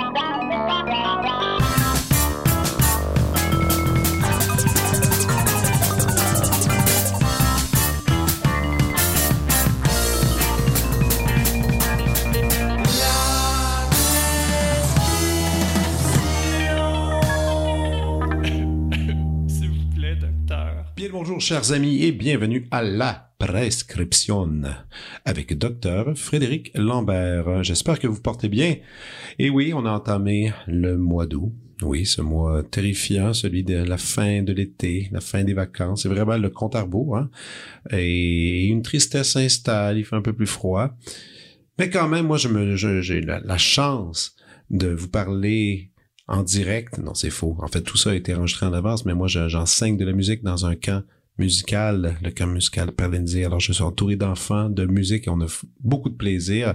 down, down. Chers amis et bienvenue à la prescription avec docteur Frédéric Lambert. J'espère que vous portez bien. Et oui, on a entamé le mois d'août. Oui, ce mois terrifiant, celui de la fin de l'été, la fin des vacances. C'est vraiment le compte à rebours. Hein? Et une tristesse s'installe, il fait un peu plus froid. Mais quand même, moi, je me, j'ai la, la chance de vous parler en direct. Non, c'est faux. En fait, tout ça a été enregistré en avance, mais moi, j'enseigne de la musique dans un camp musical, le camp musical Perlenzi. Alors, je suis entouré d'enfants, de musique et on a beaucoup de plaisir.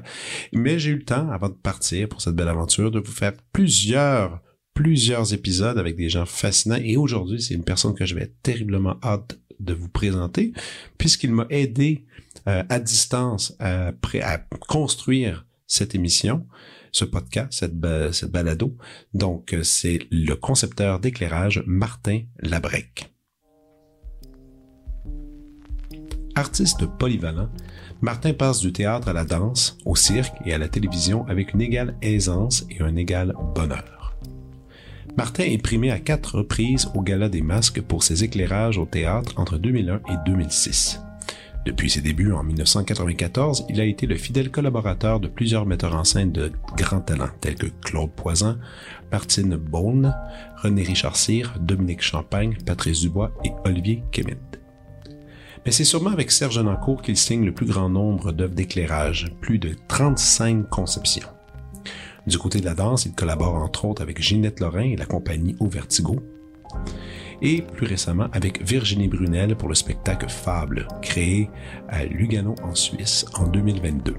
Mais j'ai eu le temps, avant de partir pour cette belle aventure, de vous faire plusieurs, plusieurs épisodes avec des gens fascinants. Et aujourd'hui, c'est une personne que je vais terriblement hâte de vous présenter, puisqu'il m'a aidé euh, à distance à, à construire cette émission ce podcast, cette, cette balado. Donc, euh, c'est le concepteur d'éclairage Martin Labrec. Artiste polyvalent, Martin passe du théâtre à la danse, au cirque et à la télévision avec une égale aisance et un égal bonheur. Martin est primé à quatre reprises au Gala des Masques pour ses éclairages au théâtre entre 2001 et 2006. Depuis ses débuts en 1994, il a été le fidèle collaborateur de plusieurs metteurs en scène de grands talents tels que Claude Poison, Martine Beaune, René Richard Cyr, Dominique Champagne, Patrice Dubois et Olivier Kemet. Mais c'est sûrement avec Serge Nancourt qu'il signe le plus grand nombre d'œuvres d'éclairage, plus de 35 conceptions. Du côté de la danse, il collabore entre autres avec Ginette Lorrain et la compagnie Au Vertigo et plus récemment avec Virginie Brunel pour le spectacle Fable, créé à Lugano en Suisse en 2022.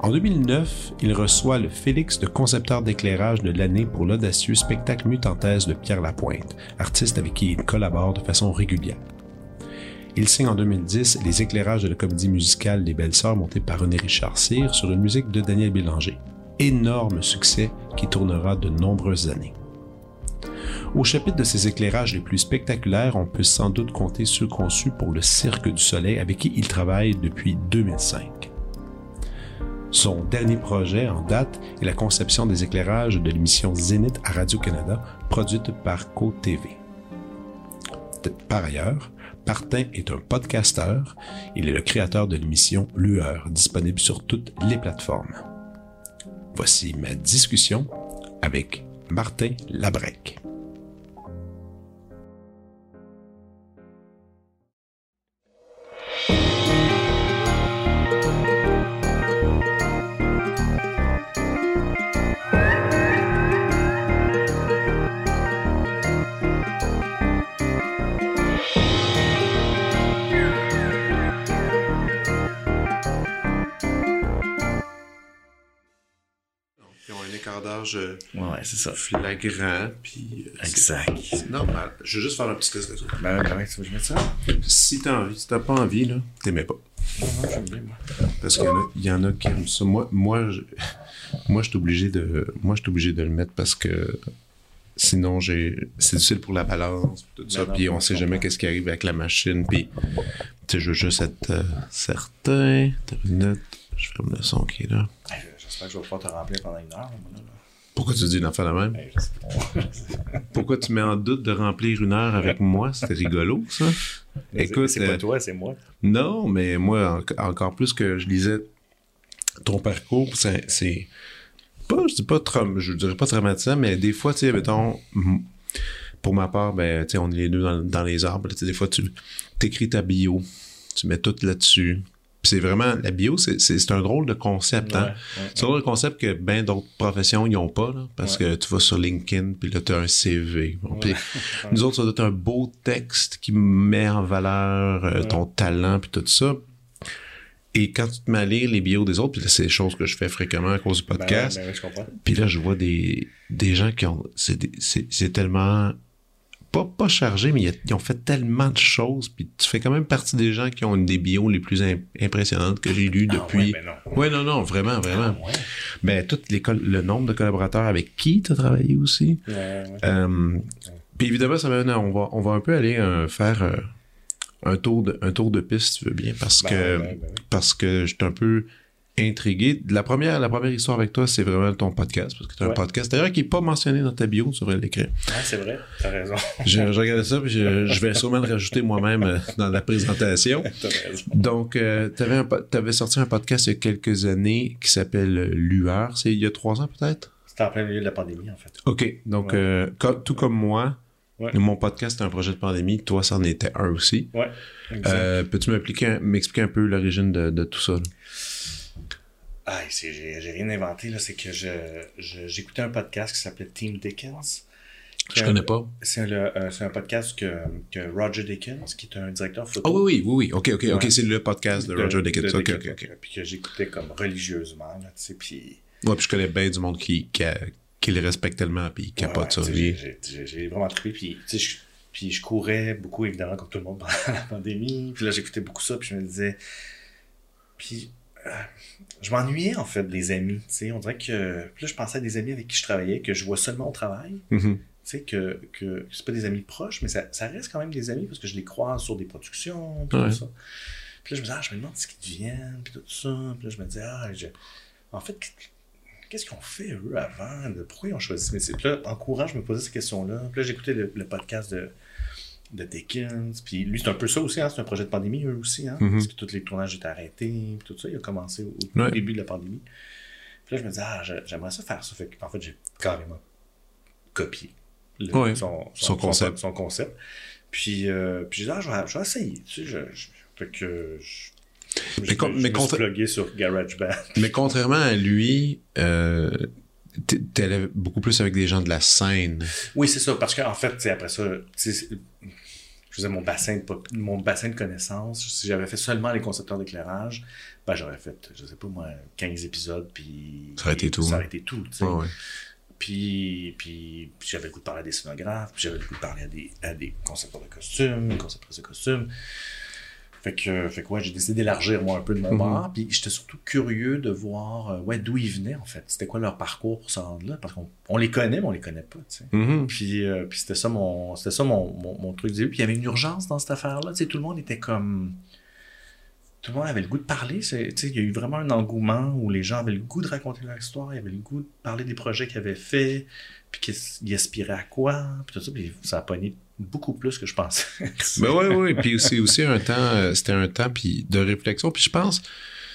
En 2009, il reçoit le Félix de concepteur d'éclairage de l'année pour l'audacieux spectacle mutantaise de Pierre Lapointe, artiste avec qui il collabore de façon régulière. Il signe en 2010 les éclairages de la comédie musicale Les Belles Sœurs montées par René Richard Cyr sur une musique de Daniel Bélanger. Énorme succès qui tournera de nombreuses années. Au chapitre de ses éclairages les plus spectaculaires, on peut sans doute compter ceux conçus pour le Cirque du Soleil avec qui il travaille depuis 2005. Son dernier projet en date est la conception des éclairages de l'émission Zénith à Radio-Canada, produite par Co-TV. Par ailleurs, Martin est un podcasteur. Il est le créateur de l'émission Lueur, disponible sur toutes les plateformes. Voici ma discussion avec Martin Labrec. Ouais, c'est ça. flagrant, puis... Euh, exact. C'est normal. Je veux juste faire un petit test de ça. Ben, ben, tu veux que je mette ça? Si t'as envie, si t'as pas envie, là, t'aimais pas. Non, non, j'aime bien, moi. Parce qu'il y, y en a qui aiment ça. Moi, moi, je, moi, je suis obligé de, moi, je suis obligé de le mettre parce que sinon, j'ai, c'est difficile pour la balance, tout ça, ben puis on sait jamais qu'est-ce qui arrive avec la machine, puis, tu sais, je veux juste être euh, certain. T'as une note, je ferme le son qui est là. J'espère que je vais pouvoir te remplir pendant une heure, là. Pourquoi tu dis une affaire la même? Pourquoi tu mets en doute de remplir une heure avec moi? C'était rigolo, ça. Écoute. C'est pas euh, toi, c'est moi. Non, mais moi, encore plus que je lisais ton parcours, c'est pas, je dis pas, je dirais pas traumatisant, mais des fois, tu sais, mettons, pour ma part, ben, tu sais, on est les deux dans, les arbres, des fois, tu écris ta bio, tu mets tout là-dessus c'est vraiment, la bio, c'est un drôle de concept. Hein? C'est un drôle de concept que bien d'autres professions n'ont pas, là, parce que tu vas sur LinkedIn, puis là, tu as un CV. nous autres, ça doit être un beau texte qui met en valeur euh, ton talent, puis tout ça. Et quand tu te mets à lire les bios des autres, puis c'est des choses que je fais fréquemment à cause du ben podcast. Ben puis là, je vois des, des gens qui ont. C'est tellement pas, pas chargé, mais ils ont fait tellement de choses. Puis tu fais quand même partie des gens qui ont une des bios les plus impressionnantes que j'ai lues ah depuis. Ouais, non. Ouais, non, non, vraiment, vraiment. Ah Ben, tout le nombre de collaborateurs avec qui tu as travaillé aussi. Euh, puis évidemment, ça on va, on va un peu aller euh, faire euh, un, tour de, un tour de piste, si tu veux bien, parce ben que, ben parce que je suis un peu intrigué. La première, la première histoire avec toi, c'est vraiment ton podcast. Parce que tu as un podcast, d'ailleurs, qui n'est pas mentionné dans ta bio, tu devrais l'écrire. Ah, c'est vrai, t'as raison. je, regardais ça, puis je, vais sûrement le rajouter moi-même euh, dans la présentation. Donc, euh, tu avais, sorti un podcast il y a quelques années qui s'appelle Lueur. C'est il y a trois ans, peut-être? C'était en plein milieu de la pandémie, en fait. OK. Donc, euh, tout comme moi, mon podcast est un projet de pandémie. Toi, ça en était un aussi. Ouais. Peux-tu m'expliquer un peu l'origine de, de, tout ça? Ah, j'ai rien inventé, là. C'est que j'écoutais un podcast qui s'appelait Team Dickens. Je connais pas. C'est un, euh, un, podcast que, que, Roger Dickens, qui est un directeur photo. Oh oui, oui, oui, ok, ok, ok, c'est le podcast de, Roger Dickens. ok, ok, ok. Puis que j'écoutais comme religieusement, là, tu sais, puis... Ouais, puis je connais bien du monde qui, qui, qui le respecte tellement, puis qui capote sur lui. J'ai vraiment trouvé, puis tu sais, je, puis je courais beaucoup, évidemment, comme tout le monde pendant la pandémie. Puis là, j'écoutais beaucoup ça, puis je me disais... Puis euh, je m'ennuyais en fait des amis. sais On dirait que. Puis là, je pensais à des amis avec qui je travaillais, que je vois seulement au travail. Mm-hmm. Tu sais, que, que c'est pas des amis proches, mais ça, ça, reste quand même des amis parce que je les croise sur des productions, tout ça. Puis là, je me disais, ah, je me demande ce qu'ils deviennent, puis tout ça. Puis là, je me disais, ah, en fait, qu'est-ce qu'ils ont fait eux avant? Pourquoi ils ont choisi? Ce métier? Puis là, en courant, je me posais ces questions-là. Puis là, j'écoutais le, le podcast de de Dickens. Puis lui, c'est un peu ça aussi, hein, c'est un projet de pandémie, eux aussi, hein, mm-hmm. parce que tous les tournages étaient arrêtés, puis tout ça, il a commencé au, début de la pandémie. Puis là, je me disais, ah, j'aimerais ça faire ça. Fait en fait, j'ai carrément copié son, concept. Son, concept. Puis, euh, puis j'ai dit, ah, je vais, je vais essayer. Tu sais, je, je, fait que je, mais, me sur GarageBand. Mais contrairement à lui, euh, t'allais beaucoup plus avec des gens de la scène. Oui, c'est ça, parce qu'en fait, après ça, je faisais mon bassin de, mon bassin de connaissances. Si j'avais fait seulement les concepteurs d'éclairage, ben, j'aurais fait, je sais pas moi, 15 épisodes, puis... Ça aurait été tout. Ça aurait été tout, tu sais. Puis, puis, j'avais le goût de parler à des scénographes, puis j'avais le goût de parler à des, à des concepteurs de costumes, concepteurs de costumes. Fait que, fait que ouais, j'ai décidé d'élargir moi un peu de mon mm Puis j'étais surtout curieux de voir euh, ouais, d'où ils venaient en fait. C'était quoi leur parcours pour se rendre là. Parce qu'on on les connaît, mais on les connaît pas. Tu sais. Mm-hmm. Puis, euh, puis c'était ça, mon, c'était ça mon, mon, truc. Puis il y avait une urgence dans cette affaire-là. Tu sais, tout le monde était comme. Tout le monde avait le goût de parler. Tu sais, il y a eu vraiment un engouement où les gens avaient le goût de raconter leur histoire, ils avaient le goût de parler des projets qu'ils avaient faits, puis qu'ils aspiraient à quoi, puis tout ça. Puis ça a pogné beaucoup plus que je pensais. ben oui, oui. Puis c'est aussi un temps, euh, c'était un temps puis de réflexion. Puis je pense,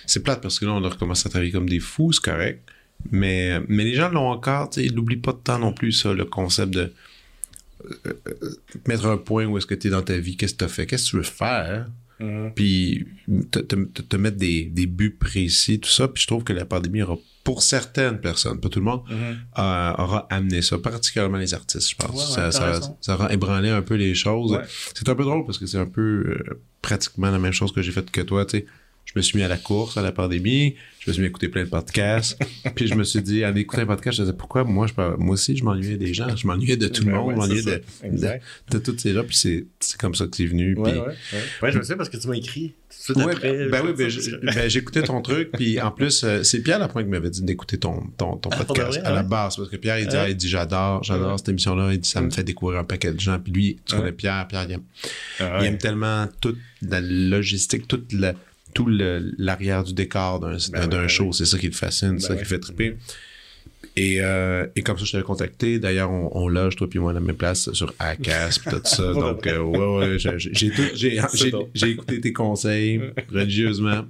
c'est plate parce que là, on a recommencé à travailler comme des fous, c'est correct. Mais, mais les gens l'ont encore, tu sais, ils n'oublient pas de temps non plus, ça, le concept de euh, euh, mettre un point où est-ce que tu es dans ta vie, qu'est-ce que tu as fait, qu'est-ce que tu veux faire. Mm-hmm. Puis te, te, mettre des, des, buts précis, tout ça. Puis je trouve que la pandémie aura pour certaines personnes, pas tout le monde, mm-hmm. euh, aura amené ça, particulièrement les artistes, je pense. ça, ça, ça, aura ébranlé un peu les choses. C'est un peu drôle parce que c'est un peu euh, pratiquement la même chose que j'ai fait que toi, tu sais je me suis mis à la course à la pandémie, je me suis mis à écouter plein de podcasts, puis je me suis dit, en écoutant un podcast, je me disais, pourquoi moi, je moi aussi, je m'ennuyais des gens, je m'ennuyais de tout le ben monde, je m'ennuyais de, de, de, tous ces gens, puis c'est, c'est comme ça que c'est venu. Ouais, puis, ouais, ouais. je sais parce que tu m'as écrit. Tout ouais, après, ben oui, ben, ben, j'écoutais ton truc, puis en plus, euh, c'est Pierre Lapointe qui m'avait dit d'écouter ton, ton, ton ah, podcast à la base, parce que Pierre, il dit, il dit j'adore, j'adore cette émission-là, il dit, ça me fait découvrir un paquet de gens, puis lui, tu connais Pierre, Pierre, il aime, ah, il aime tellement toute la logistique, toute la tout l'arrière du décor d'un ben show. C'est ça qui le fascine, c'est ça ben qui fait triper. Et, euh, et comme ça, je t'avais contacté. D'ailleurs, on, on, loge, toi puis moi, à la même place sur ACAS pis tout ça. Donc, euh, ouais, ouais, j'ai écouté tes conseils religieusement.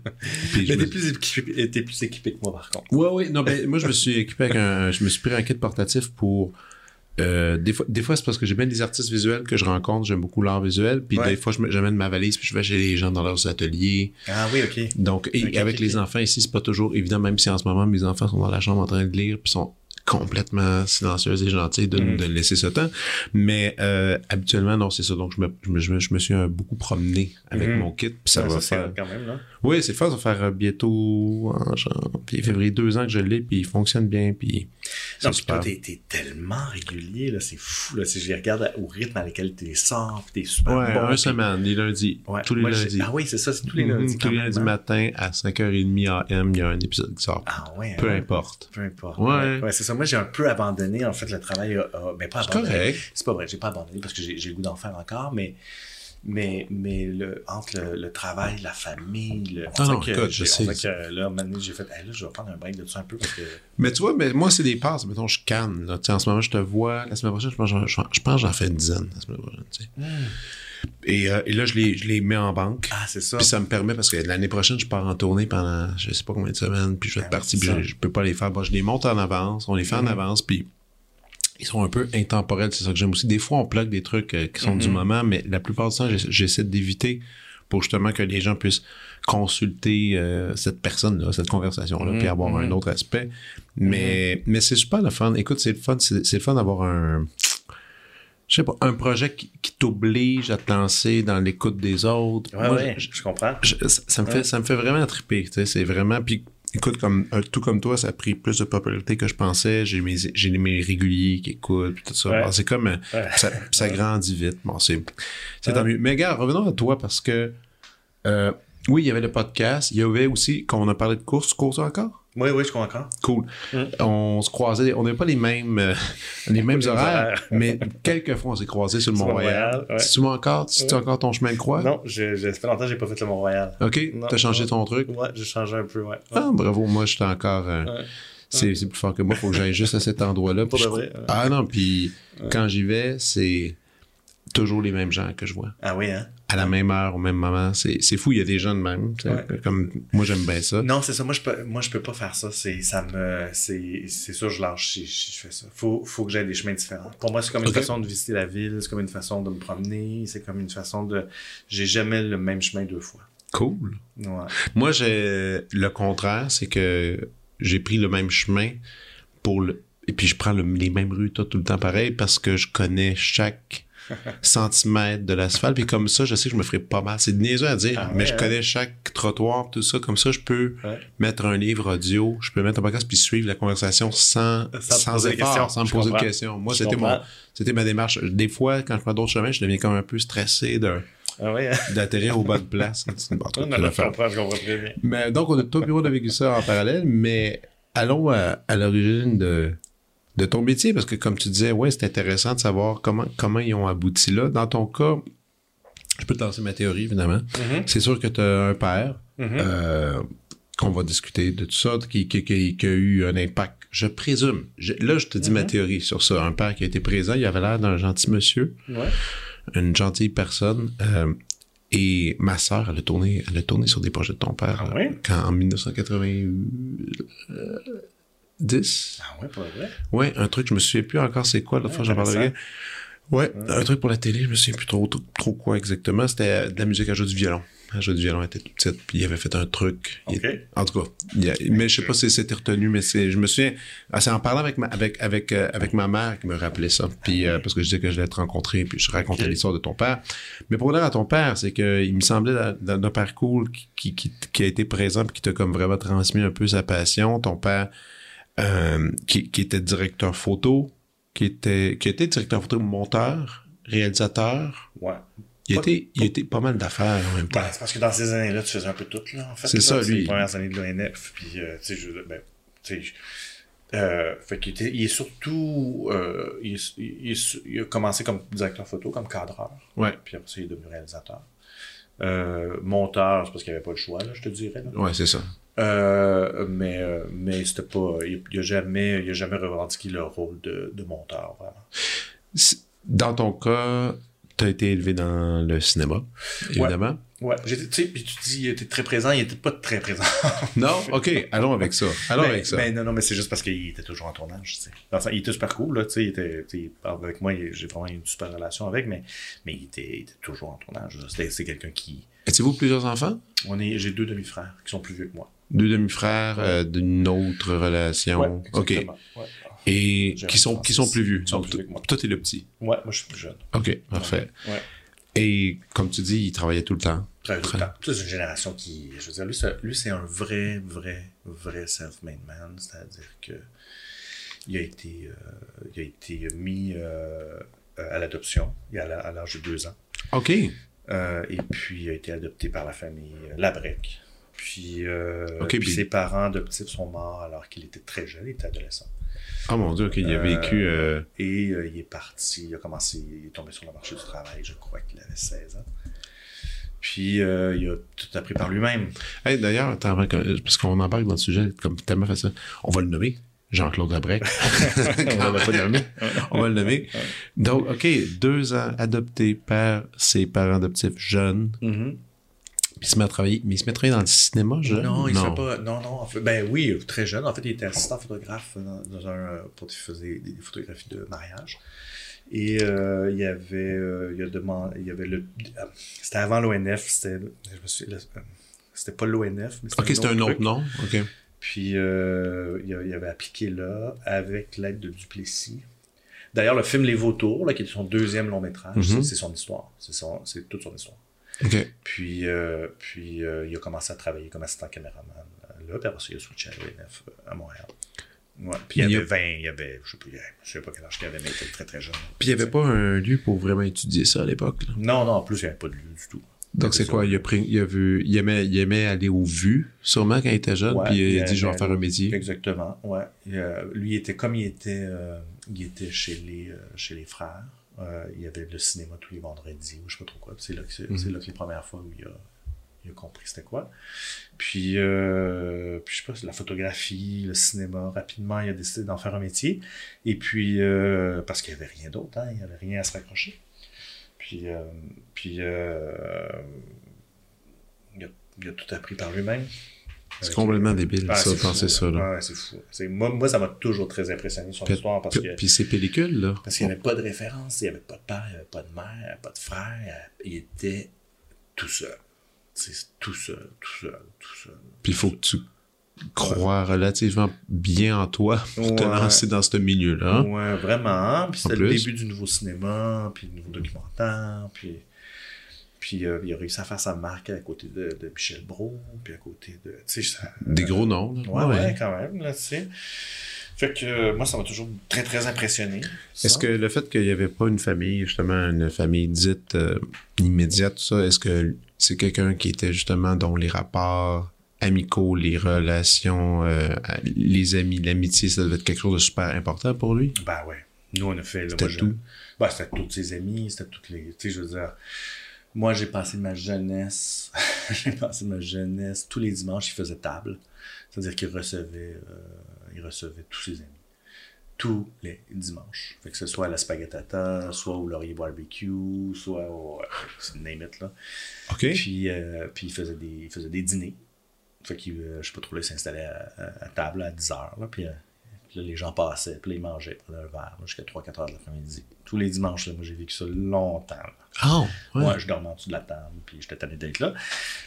Puis Mais t'es plus, équipé, plus équipé que moi, par contre. Ouais, ouais. Non, ben, moi, je me suis équipé avec un... Je me suis pris un kit portatif pour euh, des fois, des fois c'est parce que j'aime bien des artistes visuels que je rencontre. J'aime beaucoup l'art visuel. Puis des fois, j'amène ma valise puis je vais chez les gens dans leurs ateliers. Ah oui, OK. Donc, et avec les enfants ici, c'est pas toujours évident, même si en ce moment, mes enfants sont dans la chambre en train de lire puis sont complètement silencieuse et gentille de, mm. de laisser ce temps. Mais euh, habituellement, non, c'est ça. Donc, je me, je, me, je me suis beaucoup promené avec mm. mon kit. Puis ça va faire. Quand même, là. Oui, c'est fort. Ça va faire euh, bientôt, en janvier, février, deux ans que je l'ai. Puis il fonctionne bien. Puis Non, puis toi, t'es, t'es tellement régulier, là, c'est fou, là. Si je les regarde au rythme à lequel t'es sors, puis t'es super Ouais, bon. un puis- semaine, les lundis. Ouais, tous les moi, lundis. Ah oui, c'est ça, c'est tous les Mhm, lundis. tous les lundis hein. matin à 5h30 AM, il y a un épisode qui sort. Ah ouais. Peu hein. importe. Peu importe. Ouais. Ouais, c'est ça. Moi, j'ai un peu abandonné, en fait, le travail. a- a- ben, pas C'est abandonné. correct. C'est pas vrai, j'ai pas abandonné parce que j'ai le goût d'en faire encore, mais. Mais, mais le, entre le, le travail, la famille, le, on non, dirait que, je sais. que là, maintenant, j'ai fait, Hey, là, je vais prendre un break de ça un peu parce que. Mais tu vois, mais moi, c'est des passes. Mettons, je canne. Là. Tu sais, En ce moment, je te vois. La semaine prochaine, je pense, que j'en- je, je pense que j'en fais une dizaine la semaine prochaine. sais. Et, euh, et là, je les, je les mets en banque. Ah, c'est ça. Puis ça me permet, parce que l'année prochaine, je pars en tournée pendant je sais pas combien de semaines, puis je vais être Ah, parti, puis je, je peux pas les faire. Bon, je les monte en avance, on les fait en Mhm. avance, puis ils sont un peu intemporels, c'est ça que j'aime aussi. Des fois, on plug des trucs euh, qui sont du Mhm. moment, mais la plupart du temps, j'essa- j'essaie d'éviter pour justement que les gens puissent consulter euh, cette personne-là, cette conversation-là, Mhm, puis avoir mhm. un autre aspect. Mais, mais c'est super le fun. Écoute, c'est le fun, c'est le fun d'avoir un je sais pas, un projet qui, qui t'oblige à te lancer dans l'écoute des autres. Ouais, Moi, ouais, je- je, comprends. je- ça, ça me Ouais. fait ça me fait vraiment triper tu sais c'est vraiment puis écoute comme euh, tout comme toi ça a pris plus de popularité que je pensais j'ai mes j'ai mes réguliers qui écoutent puis tout ça Ouais. C'est comme euh, Ouais. ça, ça grandit vite bon c'est c'est Ouais. tant mieux mais gars revenons à toi parce que euh, oui il y avait le podcast il y avait aussi quand on a parlé de course tu cours ça encore? Oui, oui, je comprends encore. Cool. Mm. On se croisait, on n'avait pas les mêmes, euh, les mêmes horaires, mais quelques fois on s'est croisés sur le Mont-Royal. Ouais. Tu encore, tu Ouais. encore ton chemin de croix? Non, je, je, ça fait longtemps que j'ai pas fait le Mont-Royal. OK? T'as changé ton truc? Ouais, j'ai changé un peu, ouais. ouais. Ah, bravo, moi, j'étais encore. euh, c'est, plus fort que moi, faut que j'aille juste à cet endroit-là. Je-. Ah non, puis quand j'y vais, c'est toujours les mêmes gens que je vois. Ah oui, hein? À la même heure, au même moment. C'est, c'est fou, il y a des gens de même. Ouais. Comme moi, j'aime bien ça. Non, c'est ça. Moi, je peux, moi, je peux pas faire ça. C'est, ça me, c'est, c'est sûr, je lâche si, je fais ça. Faut, faut que j'aille des chemins différents. Pour moi, c'est comme une façon de visiter la ville. C'est comme une façon de me promener. C'est comme une façon de, j'ai jamais le même chemin deux fois. Cool. Ouais. Moi, j'ai le contraire, c'est que j'ai pris le même chemin pour le. Et puis je prends le- les mêmes rues tout, tout le temps pareil parce que je connais chaque centimètre de l'asphalte. Puis comme ça, je sais que je me ferai pas mal. C'est niaiseux à dire, Ah mais ouais, je hein? connais chaque trottoir, tout ça. Comme ça, je peux Ouais. mettre un livre audio, je peux mettre un podcast puis suivre la conversation sans, Sans effort, sans me poser de questions. Moi, c'était mon, c'était ma démarche. Des fois, quand je prends d'autres chemins, je deviens comme un peu stressé de- Ah hein? d'atterrir aux bonnes places. C'est Non, non, je comprends, je comprends très bien. Mais donc, on a tout bureau de vécu ça en parallèle, mais allons à, à l'origine de, de ton métier, parce que comme tu disais, ouais, c'est intéressant de savoir comment, comment ils ont abouti là. Dans ton cas, je peux te lancer ma théorie, évidemment. Mhm, C'est sûr que tu as un père, mhm. euh, qu'on va discuter de tout ça, qui, qui, qui- qui a eu un impact, je présume. Je- là, je te dis ma Mhm. théorie sur ça. Un père qui a été présent, il avait l'air d'un gentil monsieur Ouais. une gentille personne. euh, et ma sœur, elle a tourné, elle a tourné sur des projets de ton père Ah euh, oui? quand en 1990. Ah ouais, pas vrai? Ouais, un truc, je me souviens plus encore c'est quoi, l'autre Ouais, fois j'en parlais avec. Ouais, un truc pour la télé, je me souviens plus trop, trop, trop quoi exactement. C'était euh, de la musique à jouer du violon. Elle jouait du violon, elle était toute petite, puis il avait fait un truc. Il- en tout cas, il y a- mais je sais pas si c'était retenu, mais c'est, je me souviens, ah, c'est en parlant avec ma, avec, avec, euh, avec ma mère qui me rappelait ça. Puis, euh, parce que je disais que je l'ai rencontré, puis je racontais l'histoire de ton père. Mais pour revenir à ton père, c'est que il me semblait notre parcours qui, qui, qui, qui a été présent, puis qui t'a comme vraiment transmis un peu sa passion. Ton père, euh, qui, qui était directeur photo, qui était, qui était directeur photo, monteur, réalisateur. Ouais. Il Pas- était, il était pas mal d'affaires en même temps. Ben, c'est parce que dans ces années-là, tu faisais un peu tout, là, en fait. C'est ça, lui. les premières années de l'ONF, puis, euh, tu sais, je ben, tu sais, euh, fait qu'il était, il est surtout, euh, il, est- il est- il a commencé comme directeur photo, comme cadreur, Ouais. puis après ça, il est devenu réalisateur. Euh, monteur, c'est parce qu'il n'y avait pas le choix, là, je te dirais. là. Ouais, c'est ça. Euh, mais euh, mais c'était pas, il, il a jamais, il a jamais revendiqué le rôle de, de monteur, vraiment. Dans ton cas, t'as été élevé dans le cinéma, évidemment. Ouais, j'étais, tu sais, puis tu dis, il était très présent, il était pas très présent. Non? OK, allons avec ça. Allons Ben, avec ça. ben, non, non, mais c'est juste parce qu'il était toujours en tournage, tu sais. Dans il était super cool, là, tu sais, il était, tu avec moi, j'ai vraiment une super relation avec, mais, mais il était, il était toujours en tournage. c'est quelqu'un qui, Étiez-vous plusieurs enfants? on est, j'ai deux demi-frères qui sont plus vieux que moi. Deux demi-frères euh, d'une autre relation. OK. Ouais. Et qui sont, qui sont plus vieux. Sont plus vieux toi, t'es le petit. Ouais, moi, je suis plus jeune. OK, parfait. Ouais. Et comme tu dis, il travaillait tout le temps. Très tout Très. le temps. C'est une génération qui, je veux dire, lui, c'est, un vrai, vrai, vrai self-made man. C'est-à-dire que il a été, euh, il a été mis euh, à l'adoption à l'âge de deux ans. OK. Euh, et puis, il a été adopté par la famille Labrec. Puis, euh, puis puis- ses parents adoptifs sont morts alors qu'il était très jeune, il était adolescent. Ah mon Dieu, OK, il a vécu... euh, Et euh, il est parti, il a commencé, il est tombé sur le marché du travail, je crois qu'il avait 16 ans. Puis, euh, il a tout appris par lui-même. Hey, d'ailleurs, parce qu'on embarque dans le sujet comme tellement facile. On va le nommer. Jean-Claude Abrec. On l'a pas nommé. On va le nommer. Donc, OK, deux ans, adopté par ses parents adoptifs jeunes. Mhm. Puis il se met à travailler. Mais il se met à travailler dans le cinéma jeune? Non, il ne fait pas. Non, non. En fait, ben oui, très jeune. En fait, il était assistant photographe dans, dans un. Pour il faisait des photographies de mariage. Et euh, il y avait. euh, il, a demandé, il y avait le. euh, c'était avant l'ONF. C'était. Je me suis. C'était pas l'ONF, mais OK, c'était un autre nom. OK. Puis euh, il, avait appliqué là avec l'aide de Duplessis. D'ailleurs, le film Les Vautours, là, qui est son deuxième long métrage, Mhm. c'est- c'est son histoire. C'est son- c'est toute son histoire. Puis, euh, puis euh, il a commencé à travailler comme assistant caméraman euh, là, puis après ça, il a switché à l'ONF euh, à Montréal. Ouais. Puis il y avait 20, il y avait, je sais pas, je sais pas quel âge qu'il avait, mais il était très très jeune. Puis il n'y avait pas un lieu pour vraiment étudier ça à l'époque. Non, non, en plus, il n'y avait pas de lieu du tout. Donc c'est quoi? Il a pris, il a vu, il aimait, il aimait aller aux vues, sûrement quand il était jeune, Ouais, puis il a dit je vais avait- faire un métier. Exactement, ouais. Et, euh, lui, il était comme il était, il était chez les, chez les frères. Euh, il y avait le cinéma tous les vendredis, ou je sais pas trop quoi. C'est là, que là que les premières fois où il a, il a compris c'était quoi. Puis, euh, puis, je sais pas, la photographie, le cinéma, rapidement, il a décidé d'en faire un métier. Et puis, euh, parce qu'il n'y avait rien d'autre, hein, il n'y avait rien à se raccrocher. Puis, puis il, a, il a tout appris par lui-même. C'est complètement débile, ah, ça, penser ça, là. Ouais, c'est fou. Moi, moi, ça m'a toujours très impressionné son histoire parce Puis, que puis ces pellicules, là. parce qu'il n'y avait pas de référence, il n'y avait pas de père, il n'y avait pas de mère, il n'y avait pas de frère, il était tout seul. C'est tout seul, tout seul, tout seul. Puis il faut que tu crois relativement bien en toi pour te lancer dans ce milieu-là. Ouais, vraiment. Puis c'était le début du nouveau cinéma, puis le nouveau documentaire, puis, puis euh, il a réussi à faire sa marque à côté de, de Michel Brault, puis à côté de. Ça- Des gros noms, là. Ouais, ouais, quand même, là, tu sais. Fait que euh, moi, ça m'a toujours très, très impressionné. Est-ce que le fait qu'il n'y avait pas une famille, justement, une famille dite euh, immédiate, tout ça, est-ce que c'est quelqu'un qui était justement dont les rapports amicaux, les relations, les amis, l'amitié, ça devait être quelque chose de super important pour lui? Ben ouais. Nous, on a fait. C'était je- tout? Ben, c'était tous ses amis, c'était toutes les. Tu sais, je veux dire. Moi, j'ai passé ma jeunesse. j'ai passé ma jeunesse. Tous les dimanches, il faisait table. C'est-à-dire qu'il recevait, euh, il recevait tous ses amis. Tous les dimanches. Fait que ce soit à la spaghettata, soit au Laurier Barbecue, soit au. euh, name it, là. OK. Puis, euh, puis il, faisait des, il faisait des dîners. Fait qu'il, euh, je sais pas trop, là, il s'installait à, à- à table à 10 heures. Là, puis, puis là, les gens passaient, puis là, ils mangeaient, prenaient un verre jusqu'à 3-4 heures de l'après-midi. Tous les dimanches, là, moi, j'ai vécu ça longtemps. là. Ah, ouais. Moi, je dormais en dessous de la table, puis j'étais tanné d'être là.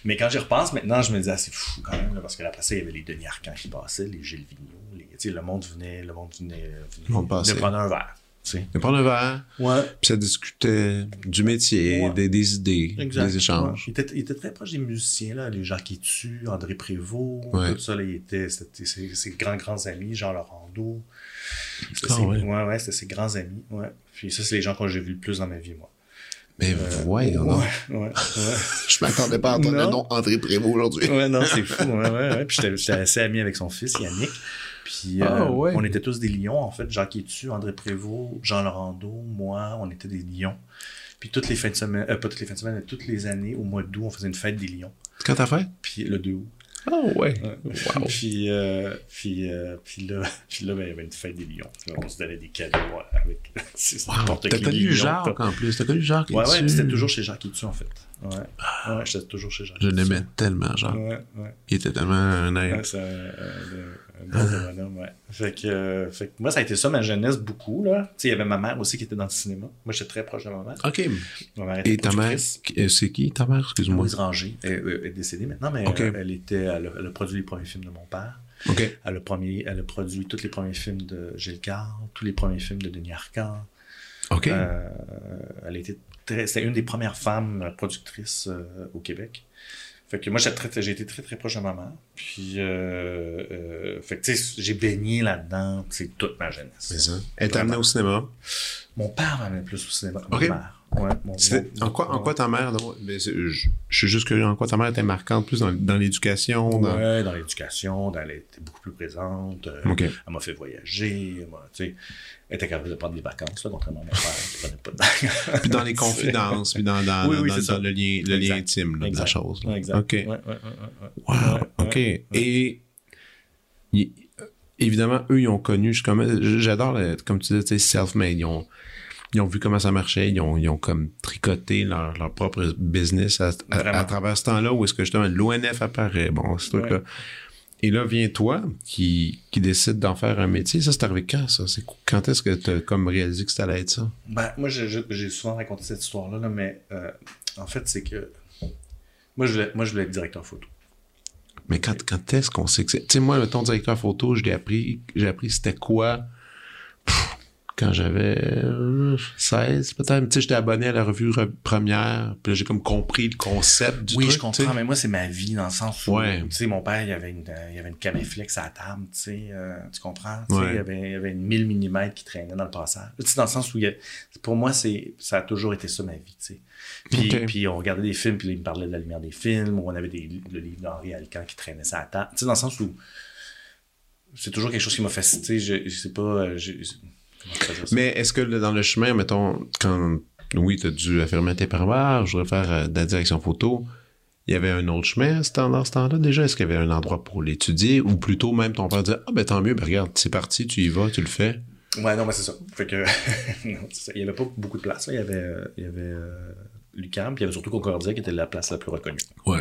Mais quand j'y repense, maintenant, je me dis, ah, c'est fou quand même, là, parce que là, après ça, il y avait les Denis Arcand qui passaient, les Gilles Vigneault, les, le monde venait, le monde venait, venait de prendre un verre. De prendre un verre, Ouais. puis ça discutait du métier, Ouais. des, des idées, Exact. des échanges. Ouais. Il, était, il était très proche des musiciens, là, les Jacques Etu, André Prévost, Ouais. tout ça, là, il était, c'était ses, ses grands, grands amis, Jean-Laurent Do. C'était Ah, ses, ouais. ouais, ouais, c'était ses grands amis, ouais. Puis ça, c'est les gens que j'ai vu le plus dans ma vie, moi. Mais voyons ouais, ouais, ouais. Je m'attendais pas à entendre Non. le nom André Prévost aujourd'hui. Ouais, non, c'est fou, ouais, ouais, ouais. Puis j'étais assez ami avec son fils, Yannick. Puis euh, Ah, ouais. on était tous des lions, en fait. Jacques Etu, André Prévost, Jean Laurando, moi, on était des lions. Puis toutes les fins de semaine, euh, pas toutes les fins de semaine, mais toutes les années, au mois d'août, on faisait une fête des lions. Quand t'as fait? Puis le 2 août. Ah, ouais. Ouais. Wow. puis, euh, puis, euh, puis là, puis là ben, il y avait une fête des lions. On se donnait des cadeaux euh, avec Wow. T'as connu Jacques en plus. T'as connu Jacques Ouais, ouais, c'était toujours chez Jacques Etu, en fait. Ouais, ouais j'étais toujours chez Jacques Je l'aimais tellement, Jacques. Ouais, ouais. Il était tellement un Ouais, c'est un, un, un bon bonhomme, ouais. Fait que, euh, fait que moi, ça a été ça, ma jeunesse, beaucoup, là. Il y avait ma mère aussi qui était dans le cinéma. Moi, j'étais très proche de ma mère. OK. Ma mère était Et ta mère, euh, c'est qui ta mère? Excuse-moi. Louise Ranger. Elle, elle est décédée maintenant, mais euh, elle était, elle a, elle a produit les premiers films de mon père. OK. Elle a, premier, elle a produit tous les premiers films de Gilles Carre, tous les premiers films de Denis Arcand. OK. Euh, elle était très, c'était une des premières femmes productrices euh, au Québec. Fait que moi, j'ai, très- j'ai été très, très proche de ma mère. Puis, euh, euh, fait que, tu sais, j'ai baigné là-dedans, c'est toute ma jeunesse. Mais ça. Elle t'a amené au cinéma? Mon père m'amenait plus au cinéma. Ma Ok. mère. Ouais, mon, C'est- mon- En quoi, en quoi ta mère, donc, je, je suis juste curieux, en quoi ta mère était marquante plus dans, l'éducation? Dans... Ouais, dans l'éducation, dans elle était beaucoup plus présente. euh. Elle m'a fait voyager. Elle, m'a- tu sais, elle était capable de prendre des vacances, là, contrairement à mon père qui prenait pas de vacances. Puis dans les confidences, puis dans, dans, Oui, oui, dans- c'est dans ça. le lien, le lien Exact. intime là, de la chose. là. Ouais, exact. OK. Ouais, ouais. Wow, OK. Et évidemment, eux, ils ont connu, je- comme, j'adore, comme tu disais, self-made. Ils ont, ils ont vu comment ça marchait, ils ont, ils ont comme tricoté leur, leur propre business à, à- Vraiment. à travers ce temps-là où est-ce que justement l'ONF apparaît, bon, ce truc-là. Et là, vient toi qui, qui décide d'en faire un métier. Ça, c'est arrivé quand, ça? C'est quand est-ce que tu as comme réalisé que ça allait être ça? Ben, moi, j'ai souvent raconté cette histoire-là, là, mais euh, en fait, c'est que moi je, voulais, moi, je voulais être directeur photo. Mais quand, quand est-ce qu'on sait que c'est. Tu sais, moi, ton directeur photo, je l'ai appris, j'ai appris c'était quoi quand j'avais euh, 16, peut-être. Tu sais, j'étais abonné à la revue Re- première, puis là, j'ai comme compris le concept du oui, truc. je comprends, mais moi, c'est ma vie dans le sens où, Ouais. tu sais, mon père, il y avait une, euh, il avait une caméflex à la table, tu sais, euh, tu comprends? Tu sais, Ouais. il, y avait, il avait une 1000 mm qui traînait dans le passage. Tu sais, dans le sens où, il y a- pour moi, c'est, ça a toujours été ça, ma vie, tu sais. Puis, puis on regardait des films, puis là, il me parlait de la lumière des films, ou on avait des, le livre d'Henri Alcan qui traînait ça à la table. Tu sais, dans le sens où c'est toujours quelque chose qui m'a fasciné, tu sais, je, je sais pas, euh, je- Mais est-ce que dans le chemin, mettons, quand. Oui, tu as dû affirmer tes Ah, je voudrais faire euh, de la direction photo. Il y avait un autre chemin à ce temps- dans ce temps-là? Déjà? Est-ce qu'il y avait un endroit pour l'étudier? Ou plutôt même ton père disait Ah, ben tant mieux, ben regarde, c'est parti, tu y vas, tu le fais? Ouais, non, mais c'est ça. Fait que, non, c'est ça. il y avait pas beaucoup de place. là. Il y avait, euh, il y avait euh, Lucam, puis il y avait surtout Concordia qui était la place la plus reconnue. Ouais.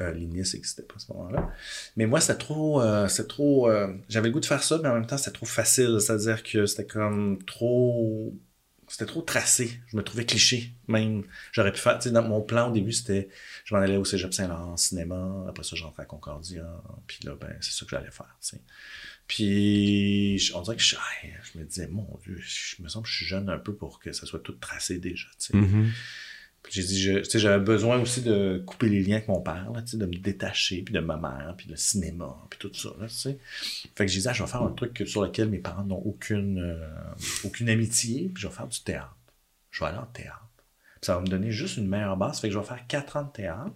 Euh, L'INIS n'existait pas à ce moment-là. Mais moi, c'était trop. euh, c'était trop euh, J'avais le goût de faire ça, mais en même temps, c'était trop facile. C'est-à-dire que c'était comme trop. C'était trop tracé. Je me trouvais cliché, même. J'aurais pu faire. Tu sais, dans mon plan au début, c'était. Je m'en allais au Cégep Saint-Laurent, cinéma. Après ça, j'entrais à Concordia. Puis là, ben, c'est ça que j'allais faire, tu sais. Puis, je- on dirait que je, je me disais, mon Dieu, je me semble que je suis jeune un peu pour que ça soit tout tracé déjà, tu sais. Mhm. Puis j'ai dit, je- tu sais, j'avais besoin aussi de couper les liens avec mon père, là, de me détacher, puis de ma mère, puis le cinéma, puis tout ça, là, tu sais. Fait que j'ai dit, ah, je vais faire un truc que- sur lequel mes parents n'ont aucune, euh, aucune amitié, puis je vais faire du théâtre. Je vais aller en théâtre. Puis ça va me donner juste une meilleure base. Fait que je vais faire quatre ans de théâtre.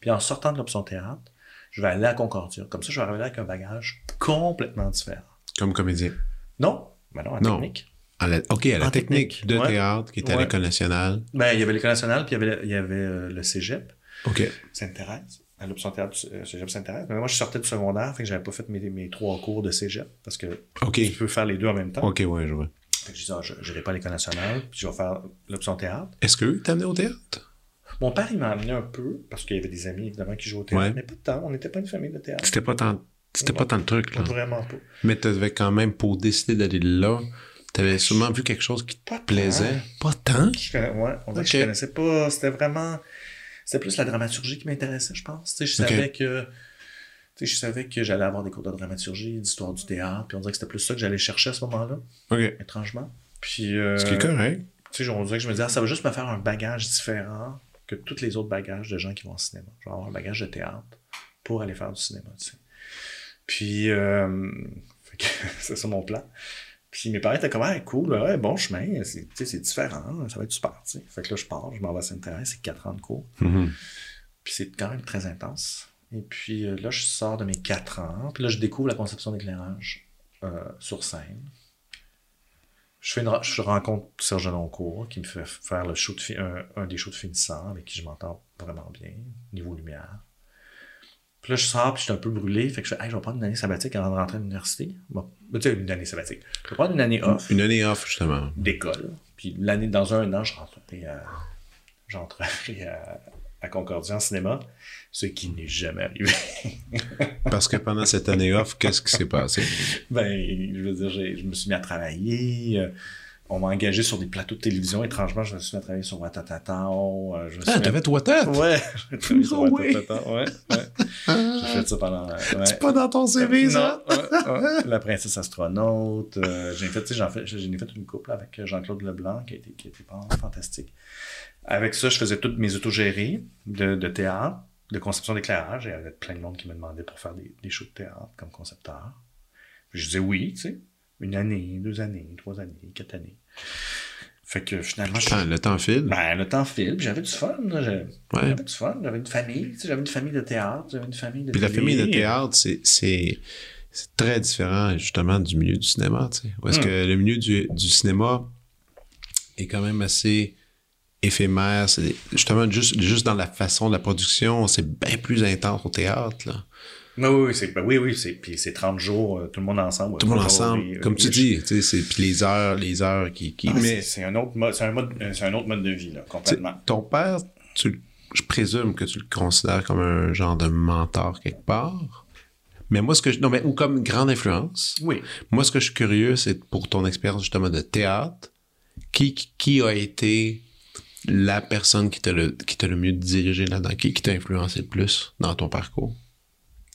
Puis en sortant de l'option théâtre, je vais aller à Concordia. Comme ça, je vais arriver là avec un bagage complètement différent. Comme comédien. Non, ben non, en Non. technique. À la- OK, à la technique, technique, de ouais. théâtre qui était à l'École nationale. Ben, il y avait l'École nationale, puis il y avait, il y avait euh, le cégep. OK. Sainte-Thérèse, à l'option théâtre du euh, cégep Sainte-Thérèse. Mais moi, je sortais du secondaire, fait que j'avais pas fait mes, mes trois cours de cégep, parce que OK. tu peux faire les deux en même temps. OK, ouais, je vois. Fait que je disais, ah, je n'irai pas à l'école nationale, puis je vais faire l'option théâtre. Est-ce qu'eux t'amenaient au théâtre? Mon père, il m'a amené un peu, parce qu'il y avait des amis, évidemment, qui jouaient au théâtre, Ouais. mais pas de temps. On n'était pas une famille de théâtre. C'était pas tant, c'était pas tant le truc, là. Vraiment pas. Mais t'avais quand même, pour décider d'aller là, t'avais sûrement vu quelque chose qui te plaisait? Pas tant? Je connais- ouais, on dirait que je connaissais pas. C'était vraiment. C'était plus la dramaturgie qui m'intéressait, je pense. Tu sais, je savais que. Tu sais, je savais que j'allais avoir des cours de dramaturgie, d'histoire du théâtre, puis on dirait que c'était plus ça que j'allais chercher à ce moment-là, OK. étrangement. Puis. euh, Ce qui est correct. tu sais, on dirait que je me disais, ah, ça va juste me faire un bagage différent que tous les autres bagages de gens qui vont au cinéma. Je vais avoir un bagage de théâtre pour aller faire du cinéma, tu sais. Puis, euh, c'est ça mon plan. Puis mes parents étaient comme, ah, cool, ouais, bon chemin, c'est différent, ça va être super, tu sais. Fait que là, je pars, je m'en vais à Sainte-Thérèse, c'est 4 ans de cours. Mhm. Puis c'est quand même très intense. Et puis euh, là, je sors de mes 4 ans, puis là, je découvre la conception d'éclairage euh, sur scène. Je, fais une, je rencontre Serge Loncourt qui me fait faire le show de fi- un, un des shows de finissant avec qui je m'entends vraiment bien, niveau lumière. Puis là, je sors, puis je suis un peu brûlé. Fait que je fais, hey, je vais prendre une année sabbatique avant de rentrer à l'université. Bon, ben, tu sais, une année sabbatique. Je vais prendre une année off Une année off, justement. d'école. Puis l'année, dans un an, je rentrerai à, j'entrerai à, à Concordia en cinéma, ce qui n'est jamais arrivé. Parce que pendant cette année off, qu'est-ce qui s'est passé? ben, je veux dire, je me suis mis à travailler. euh, on m'a engagé sur des plateaux de télévision. Étrangement, je me suis mis à travailler sur Watatata. euh, je me suis Ah, t'avais tête? Ouais, j'ai travaillé sur. Watatata. Ouais, ouais. J'ai fait ça pendant. ouais. C'est pas dans ton CV, ça? Non, ouais, ouais. La princesse astronaute. euh, j'ai fait, j'en j'en ai fait une couple avec Jean-Claude Leblanc qui a été, qui a été vraiment fantastique. Avec ça, je faisais toutes mes autogérées de, de théâtre, de conception d'éclairage. Il y avait plein de monde qui me demandait pour faire des, des shows de théâtre comme concepteur. Puis je disais oui, tu sais. Une année, deux années, trois années, quatre années. Fait que finalement, je Ah, le temps file. ben, le temps file, j'avais du fun. J'avais Ouais. du fun. J'avais une famille. tu sais, J'avais une famille de théâtre. J'avais une famille de Puis la famille de théâtre, c'est, très différent justement du milieu du cinéma, tu sais. Parce Hmm. que le milieu du, du cinéma est quand même assez éphémère. Justement juste, juste dans la façon de la production, c'est bien plus intense au théâtre, là. Oui, oui, c'est, ben oui, oui, c'est, puis c'est 30 jours, euh, tout le monde ensemble. Tout le monde ensemble, et, comme tu dis, tu sais, c'est, puis les heures, les heures qui, qui Ah, mais c'est, un autre mode, c'est un mode, euh, c'est un autre mode de vie, là, complètement. ton père, tu, je présume que tu le considères comme un genre de mentor quelque part. Mais moi, ce que je, non, mais, ou comme grande influence. Oui. Moi, ce que je suis curieux, c'est pour ton expérience justement de théâtre, qui, qui, qui a été la personne qui t'a le, qui t'a le mieux dirigé là-dedans, qui, qui t'a influencé le plus dans ton parcours?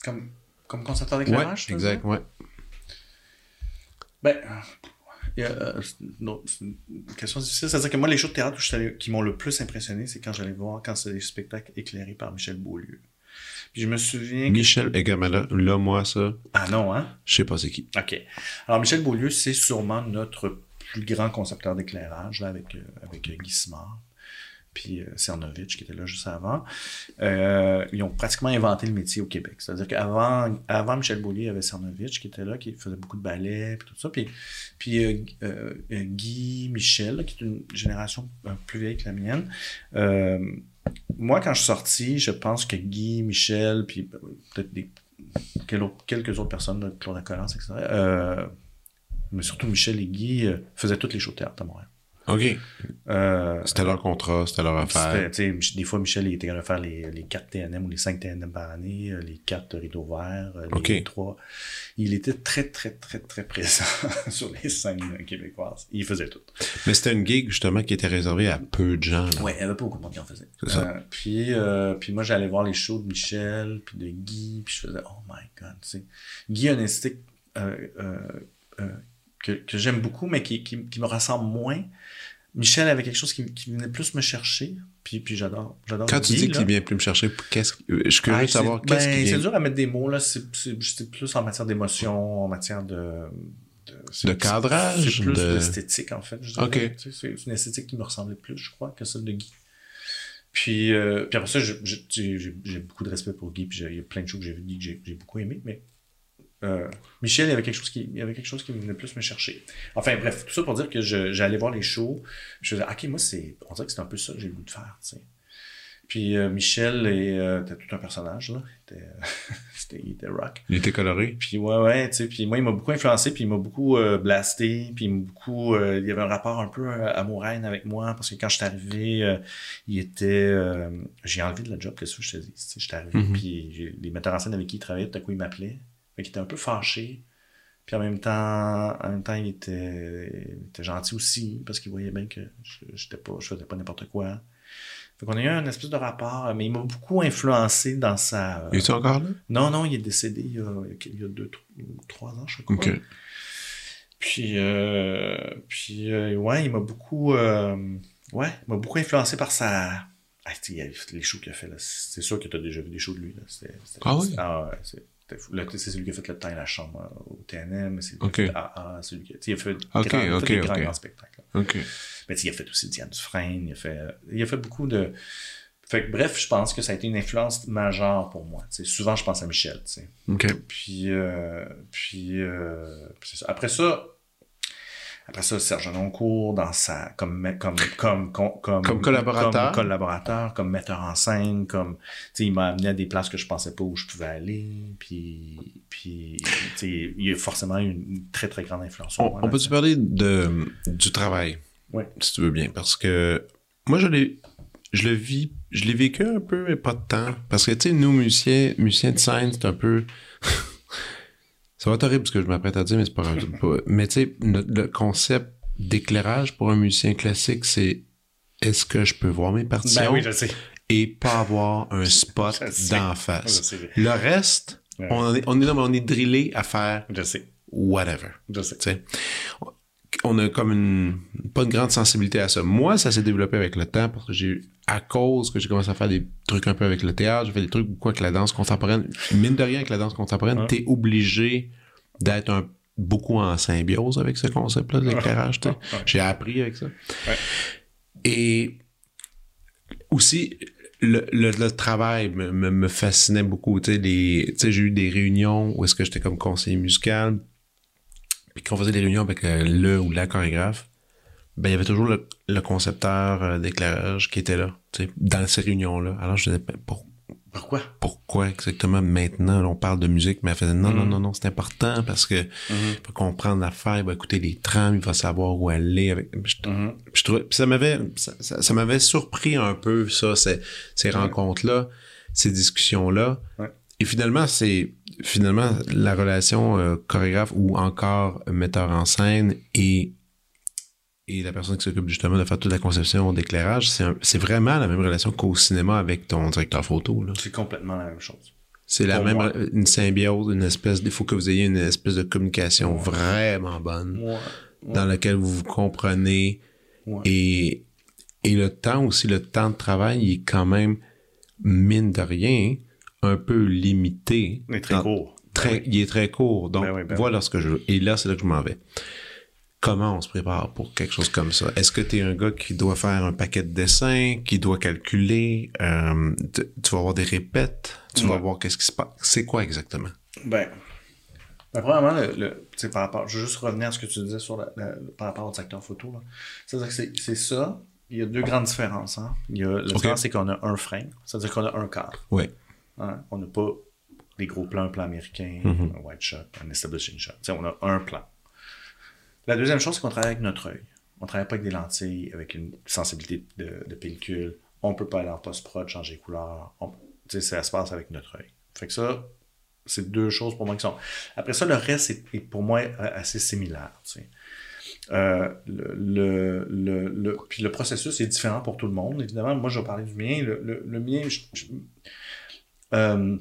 Comme, comme concepteur Ouais, d'éclairage, veux exact, ouais. Ben, euh, c'est une question difficile. C'est-à-dire que moi, les shows de théâtre allé- qui m'ont le plus impressionné, c'est quand j'allais voir, quand c'est des spectacles éclairés par Michel Beaulieu. Puis je me souviens que... Michel, également là, là, moi, ça, Ah non, hein? je sais pas c'est qui. OK. Alors, Michel Beaulieu, c'est sûrement notre plus grand concepteur d'éclairage, là, avec, euh, avec euh, Guy puis euh, Cernovitch, qui était là juste avant. Euh, ils ont pratiquement inventé le métier au Québec. C'est-à-dire qu'avant avant Michel Beaulieu, il y avait Cernovitch qui était là, qui faisait beaucoup de ballet, puis tout ça. Puis, puis euh, Guy Michel, qui est une génération plus vieille que la mienne, moi, quand je suis sorti, je pense que Guy, Michel, puis peut-être quelques autres personnes, Claude Accolance, etc., mais surtout Michel et Guy faisaient toutes les shows de théâtre à Montréal. OK. Euh, C'était leur contrat, c'était leur affaire. des fois, Michel il était capable de faire les, les 4 TNM ou les 5 TNM par année, euh, les 4 rideaux verts, euh, les Ok. 3. Il était très, très, très, très présent sur les scènes québécoises. Il faisait tout. Mais c'était une gig, justement, qui était réservée à peu de gens. Ouais, il y avait pas beaucoup de monde qui en faisait. Ça. Euh, puis, euh, puis moi, j'allais voir les shows de Michel, puis de Guy, puis je faisais, oh my god. Guy a une esthétique que, que j'aime beaucoup, mais qui, qui, qui me ressemble moins. Michel avait quelque chose qui, qui venait plus me chercher, puis, puis j'adore, j'adore Quand tu dis qu'il vient plus me chercher, qu'est-ce que- je suis curieux Ah, de savoir c'est- qu'est-ce ben, qui C'est dur à mettre des mots, là. C'est, plus en matière d'émotion, en matière de... De, cadrage, C'est plus de- l'esthétique, en fait. Je. Tu sais, C'est une esthétique qui me ressemblait plus, je crois, que celle de Guy. Puis, euh, puis après ça, j'ai beaucoup de respect pour Guy, puis il y a plein de choses que j'ai vu Guy que j'ai j'ai beaucoup aimé, mais euh, Michel, il y avait quelque chose qui, il y avait quelque chose qui venait plus me chercher. Enfin, bref, tout ça pour dire que je- j'allais voir les shows, je faisais, ok, moi, c'est, on dirait que c'est un peu ça que j'ai le goût de faire, tu sais. Puis euh, Michel est, euh, était tout un personnage, là. Il était, il était rock. Il était coloré. Puis ouais, ouais, tu sais, puis moi, il m'a beaucoup influencé, puis il m'a beaucoup euh, blasté, puis il m'a beaucoup... euh, il y avait un rapport un peu amour-haine avec moi, parce que quand je suis arrivé, euh, il était... euh, j'ai enlevé de la job, qu'est-ce que je te dis? Suis arrivé, Mhm. puis j'ai- les metteurs en scène avec qui il travaillait, tout à coup, il m'appelait. Fait qu'il était un peu fâché. Puis en même temps, en même temps, il était, il était gentil aussi, parce qu'il voyait bien que je, j'étais pas, je faisais pas n'importe quoi. Fait qu'on a eu un espèce de rapport, mais il m'a beaucoup influencé dans sa... Il est encore là? Non, non, il est décédé il y a, il y a deux, trois, trois ans, je crois. Puis, euh, puis euh, ouais, il m'a beaucoup, euh, ouais, il m'a beaucoup influencé par sa. Ah, les shows qu'il a fait, là. C'est sûr que tu as déjà vu des shows de lui, là. Ah oui? Ah ouais, c'est- celui qui a fait le temps et la chambre euh, au TNM, c'est lui Ok. qui a fait il a fait, Ok, grand- il a fait ok, des grands, grands spectacles. Mais il a fait aussi Diane Dufresne, il a fait, il a fait beaucoup de. Fait que, bref, je pense que ça a été une influence majeure pour moi. Tu sais, souvent, je pense à Michel. Puis, euh, puis, euh, puis. Après ça, après ça, Serge Noncourt, dans sa, comme, comme, comme, comme, comme, collaborateur. comme collaborateur, comme metteur en scène, comme, il m'a amené à des places que je pensais pas où je pouvais aller, puis, puis, il y a forcément une, une très, très grande influence sur On, moi. on peut-tu parler de, du travail? Ouais. Si tu veux bien. Parce que moi, je l'ai, je le vis, je l'ai vécu un peu, mais pas de temps. Parce que, tu sais, nous, musiciens, musiciens de scène, c'est un peu. Ça va être horrible ce que je m'apprête à dire, mais c'est pas grave. pas- Mais tu sais, le, le concept d'éclairage pour un musicien classique, c'est est-ce que je peux voir mes partitions Ben oui, je sais. et pas avoir un spot d'en face? Le reste, Ouais. on est, on est là, mais on est drillé à faire Je sais. whatever. Je sais. Tu sais. On a comme une pas une grande sensibilité à ça. Moi, ça s'est développé avec le temps parce que j'ai à cause que j'ai commencé à faire des trucs un peu avec le théâtre, j'ai fait des trucs beaucoup avec la danse contemporaine. Mine de rien avec la danse contemporaine, t'es obligé d'être un beaucoup en symbiose avec ce concept-là de l'éclairage. tu. J'ai appris avec ça. Et aussi, le, le, le travail me, me, me fascinait beaucoup. Tu tu sais, j'ai eu des réunions où est-ce que j'étais comme conseiller musical, puis qu'on faisait des réunions avec euh, le ou la chorégraphe. Ben, il y avait toujours le, le concepteur euh, d'éclairage qui était là, tu sais, dans ces réunions-là. Alors, je disais, ben, pour- Pourquoi? pourquoi exactement maintenant? Là, on parle de musique, mais elle faisait non, non, Mhm. non, non, c'est important parce que il faut comprendre l'affaire, il va écouter les trams, il va savoir où est. Avec... Je, Mhm. je trouvais, ça m'avait, ça, ça- ça m'avait surpris un peu ça, ces, ces rencontres-là, ces discussions-là. Ouais. Et finalement, c'est finalement la relation euh, chorégraphe ou encore metteur en scène et et la personne qui s'occupe justement de faire toute la conception d'éclairage, c'est vraiment la même relation qu'au cinéma avec ton directeur photo. C'est complètement la même chose. C'est la même, moi. une symbiose, une espèce, il faut que vous ayez une espèce de communication vraiment bonne dans laquelle vous vous comprenez et, et le temps aussi, le temps de travail, il est quand même, mine de rien, un peu limité. il est très Dans- court. Très, Il est très court. Donc, Ben oui, ben voilà ce que je veux. Et là, c'est là que je m'en vais. Comment on se prépare pour quelque chose comme ça? Est-ce que tu es un gars qui doit faire un paquet de dessins, qui doit calculer, euh, tu vas avoir des répètes, tu vas voir qu'est-ce qui se passe? C'est quoi exactement? Ben, ben, premièrement, le, par rapport, je veux juste revenir à ce que tu disais sur la- la- par rapport au secteur photo. C'est-à-dire que c'est- c'est ça. Il y a deux grandes différences. Hein. Il y a, la différence, c'est qu'on a un frame, c'est-à-dire qu'on a un cadre. Oui. Hein? On n'a pas des gros plans, un plan américain, Mhm. un white shot, un establishing shot. On a un plan. La deuxième chose, c'est qu'on travaille avec notre œil. On travaille pas avec des lentilles, avec une sensibilité de, de pellicule. On peut pas aller en post-prod, changer de couleur. On- ça se passe avec notre œil. Fait que ça, c'est deux choses pour moi qui sont. Après ça, le reste est, est pour moi euh, assez similaire. Euh, le, le, le, le- puis le processus est différent pour tout le monde. Évidemment, moi, je vais parler du mien. Le, le, le mien, je- je- euh,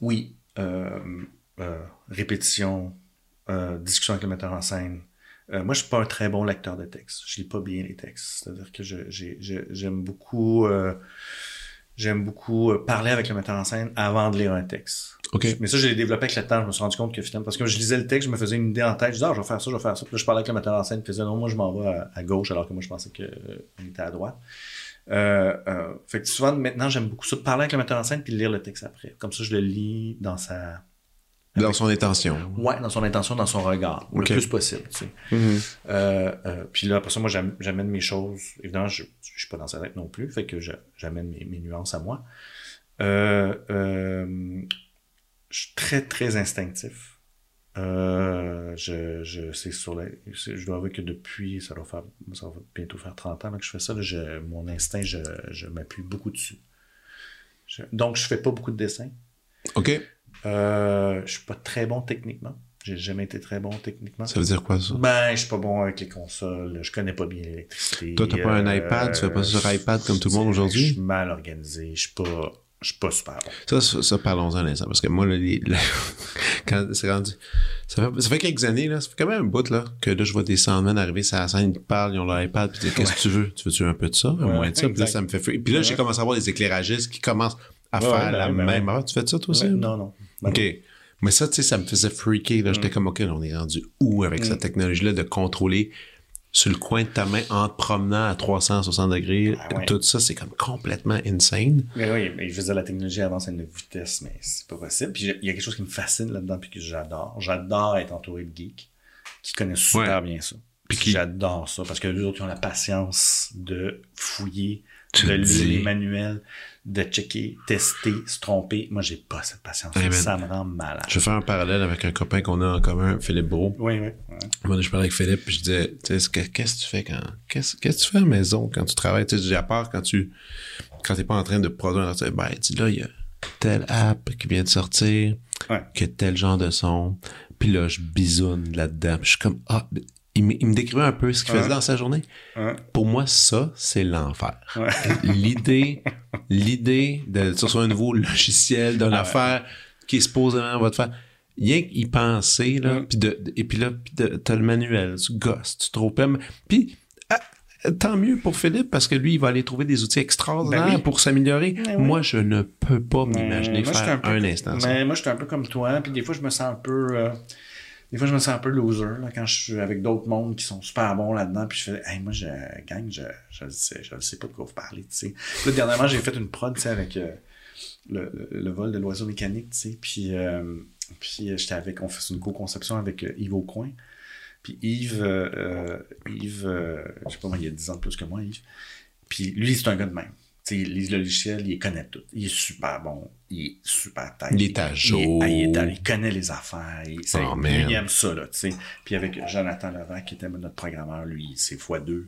oui, euh, euh, répétition, euh, discussion avec le metteur en scène. Moi, je suis pas un très bon lecteur de texte. Je lis pas bien les textes. C'est-à-dire que je- j'ai- j'ai- j'aime beaucoup, j'aime beaucoup parler avec le metteur en scène avant de lire un texte. OK. Mais ça, je l'ai développé avec le temps. Je me suis rendu compte que finalement, parce que je lisais le texte, je me faisais une idée en tête. Je disais, ah, je vais faire ça, je vais faire ça. Puis là, je parlais avec le metteur en scène, puis il faisait, non, moi, je m'en vais à, à gauche, alors que moi, je pensais qu'on était à droite. Euh, euh, fait que souvent, maintenant, j'aime beaucoup ça, parler avec le metteur en scène, puis lire le texte après. Comme ça, je le lis dans sa. Dans son intention. Ouais, dans son intention, dans son regard, le plus possible. Tu sais. Mhm. Euh, euh, puis là, après ça, moi, j'am- j'amène mes choses. Évidemment, je ne suis pas dans sa tête non plus, fait que j'amène mes, mes nuances à moi. Euh, euh, je suis très, très instinctif. Euh, je, je, c'est sur la, je dois avouer que depuis, ça doit, faire, ça va bientôt faire 30 ans là, que je fais ça, là, je, mon instinct, je, je m'appuie beaucoup dessus. Je- donc, je fais pas beaucoup de dessins. OK. Euh, je suis pas très bon techniquement. J'ai jamais été très bon techniquement. Ça veut dire quoi, ça? Ben, je suis pas bon avec les consoles, je connais pas bien l'électricité. Toi, t'as pas un euh, iPad, tu fais pas sur iPad comme tout le monde aujourd'hui? Je suis mal organisé, je suis pas, je suis pas super bon. Ça, ça, ça, parlons-en un instant, parce que moi, là, les- là, quand c'est rendu, ça fait, ça fait quelques années, là, ça fait quand même un bout, là, que là, je vois des sandmen arriver sur la scène, ils parlent, ils ont leur iPad, puis ils disent, qu'est-ce que tu veux? Tu veux-tu un peu de ça? Un Ouais, moins de ça? Puis là, ça me fait fuir. Puis là, j'ai commencé à voir des éclairagistes qui commencent à Ouais, faire ouais, la ben, ben, même ouais. heure. Tu fais ça, toi aussi? Ouais, non, non. Ben, OK. Mais ça, tu sais, ça me faisait freaker, là. J'étais Mm. comme, OK, là, on est rendu où avec cette technologie-là de contrôler sur le coin de ta main en te promenant à 360 degrés? Ah ouais. Tout ça, c'est comme complètement insane. Mais oui, mais je faisais la technologie avance à une vitesse, mais c'est pas possible. Puis il y a quelque chose qui me fascine là-dedans, puis que j'adore. J'adore être entouré de geeks qui connaissent super bien ça. Puis qui- j'adore ça, parce que les autres, ils ont la patience de fouiller, Tu de lire les manuels, de checker, tester, se tromper. Moi, j'ai pas cette patience. Hey, man. ça me rend malade. Je vais faire un parallèle avec un copain qu'on a en commun, Philippe Bro. Oui, oui. Moi, je parlais avec Philippe, puis je disais, tu sais, que- qu'est-ce que tu fais quand, qu'est-ce, que tu fais à la maison quand tu travailles? Tu sais, à part quand tu, quand t'es pas en train de produire un article, ben, dis là, il y a telle app qui vient de sortir, Ouais. qui a tel genre de son, puis là, je bisoune là-dedans, je suis comme, ah, il, me- il me décrivait un peu ce qu'il faisait dans sa journée. Pour moi, ça, c'est l'enfer. L'idée, l'idée de, sur un nouveau logiciel, d'une affaire qui supposément va te faire, rien qu'y penser, là, Mm. puis de, et puis là, t'as le manuel, tu gosses, tu trop aimes. Puis, ah, tant mieux pour Philippe, parce que lui, il va aller trouver des outils extraordinaires Ben oui. pour s'améliorer. Ben oui. Moi, je ne peux pas Mais m'imaginer faire un, peu- instant ça. Mais moi, j'étais un peu comme toi, puis des fois, je me sens un peu. euh, des fois, je me sens un peu loser là, quand je suis avec d'autres mondes qui sont super bons là-dedans, puis je fais, hey, moi, je gang, je, je sais, pas de quoi vous parlez, tu sais. Là, dernièrement, j'ai fait une prod, avec euh, le, le- vol de l'oiseau mécanique, puis, euh, puis euh, j'étais avec, on fait une co-conception avec Yves Aucoin. Puis Yves, Yves, je sais pas moi, il y a 10 ans de plus que moi, Yves. Puis lui, c'est un gars de même. Tu sais, il lit le logiciel, il les connaît tout. Il est super bon, il est super tête. Il est à jour. Il, est- il connaît les affaires. Il, c'est- Oh, lui, man. il aime ça, là, tu sais. Puis avec Jonathan Levac, qui était notre programmeur, lui, c'est x2.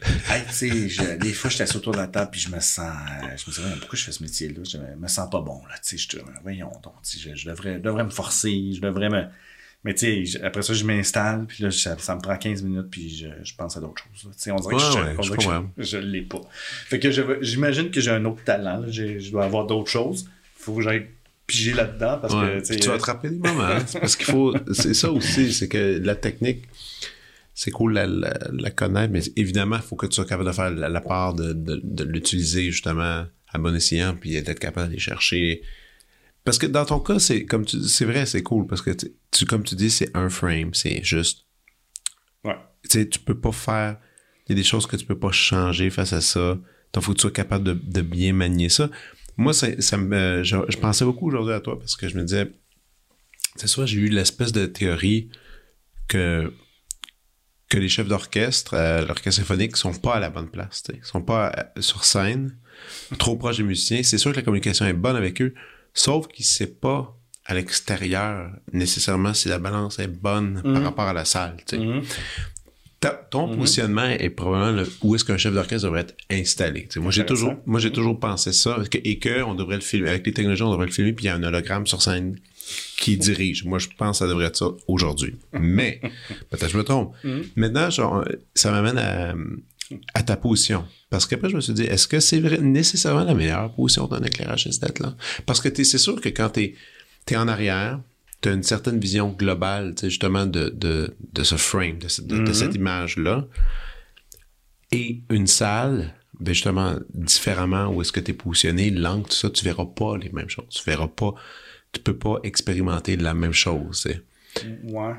Hey, je- des fois, j'étais assis autour de la table, puis je me sens, euh, je me disais, Ouais, pourquoi je fais ce métier-là? Je me, sens pas bon, là, je te, voyons donc, je, je devrais, je devrais me forcer, je devrais me, mais tu sais, après ça, je m'installe, puis là, ça, ça me prend 15 minutes, puis je, je pense à d'autres choses, là. tu sais, on dirait que je, ouais, je l'ai pas. Fait que j'imagine que j'ai un autre talent, là. Je dois avoir d'autres choses, faut que j'aille piger là-dedans, parce Ouais. que, tu vas rappeler des moments. hein. C'est parce qu'il faut. C'est ça aussi, c'est que la technique, c'est cool la, la, la connaître, mais évidemment, il faut que tu sois capable de faire la, la part de, de, de l'utiliser justement à bon escient, puis d'être capable d'aller chercher. Parce que dans ton cas, c'est comme tu c'est vrai, c'est cool parce que tu, comme tu dis, c'est un frame, c'est juste. ouais. Tu sais, tu peux pas faire. Il y a des choses que tu peux pas changer face à ça. Donc, faut que tu sois capable de, de bien manier ça. Moi, ça, ça me, je, je pensais beaucoup aujourd'hui à toi parce que je me disais, c'est soit j'ai eu l'espèce de théorie que, que les chefs d'orchestre, euh, l'orchestre symphonique, sont pas à la bonne place. Ils sont pas euh, sur scène, trop proches des musiciens. C'est sûr que la communication est bonne avec eux, sauf qu'il sait pas à l'extérieur nécessairement si la balance est bonne par rapport à la salle. Mhm. Ta- ton positionnement est probablement le- où est-ce qu'un chef d'orchestre devrait être installé. Moi, j'ai toujours, moi, j'ai toujours pensé ça que- et que on devrait le filmer. Avec les technologies, on devrait le filmer, puis il y a un hologramme sur scène qui dirige. Moi, je pense que ça devrait être ça aujourd'hui. Mais, peut-être que je me trompe. Maintenant, genre, ça m'amène à, à ta position. Parce qu'après, je me suis dit, est-ce que c'est nécessairement la meilleure position d'un éclairagiste d'être là? Parce que c'est sûr que quand t'es es en arrière, tu as une certaine vision globale, tu justement, de, de, de ce frame, de, ce- de- de cette image-là. Et une salle, ben justement, différemment où est-ce que tu es positionné, l'angle, tout ça, tu verras pas les mêmes choses. Tu verras pas, tu peux pas expérimenter la même chose. tu. Ouais.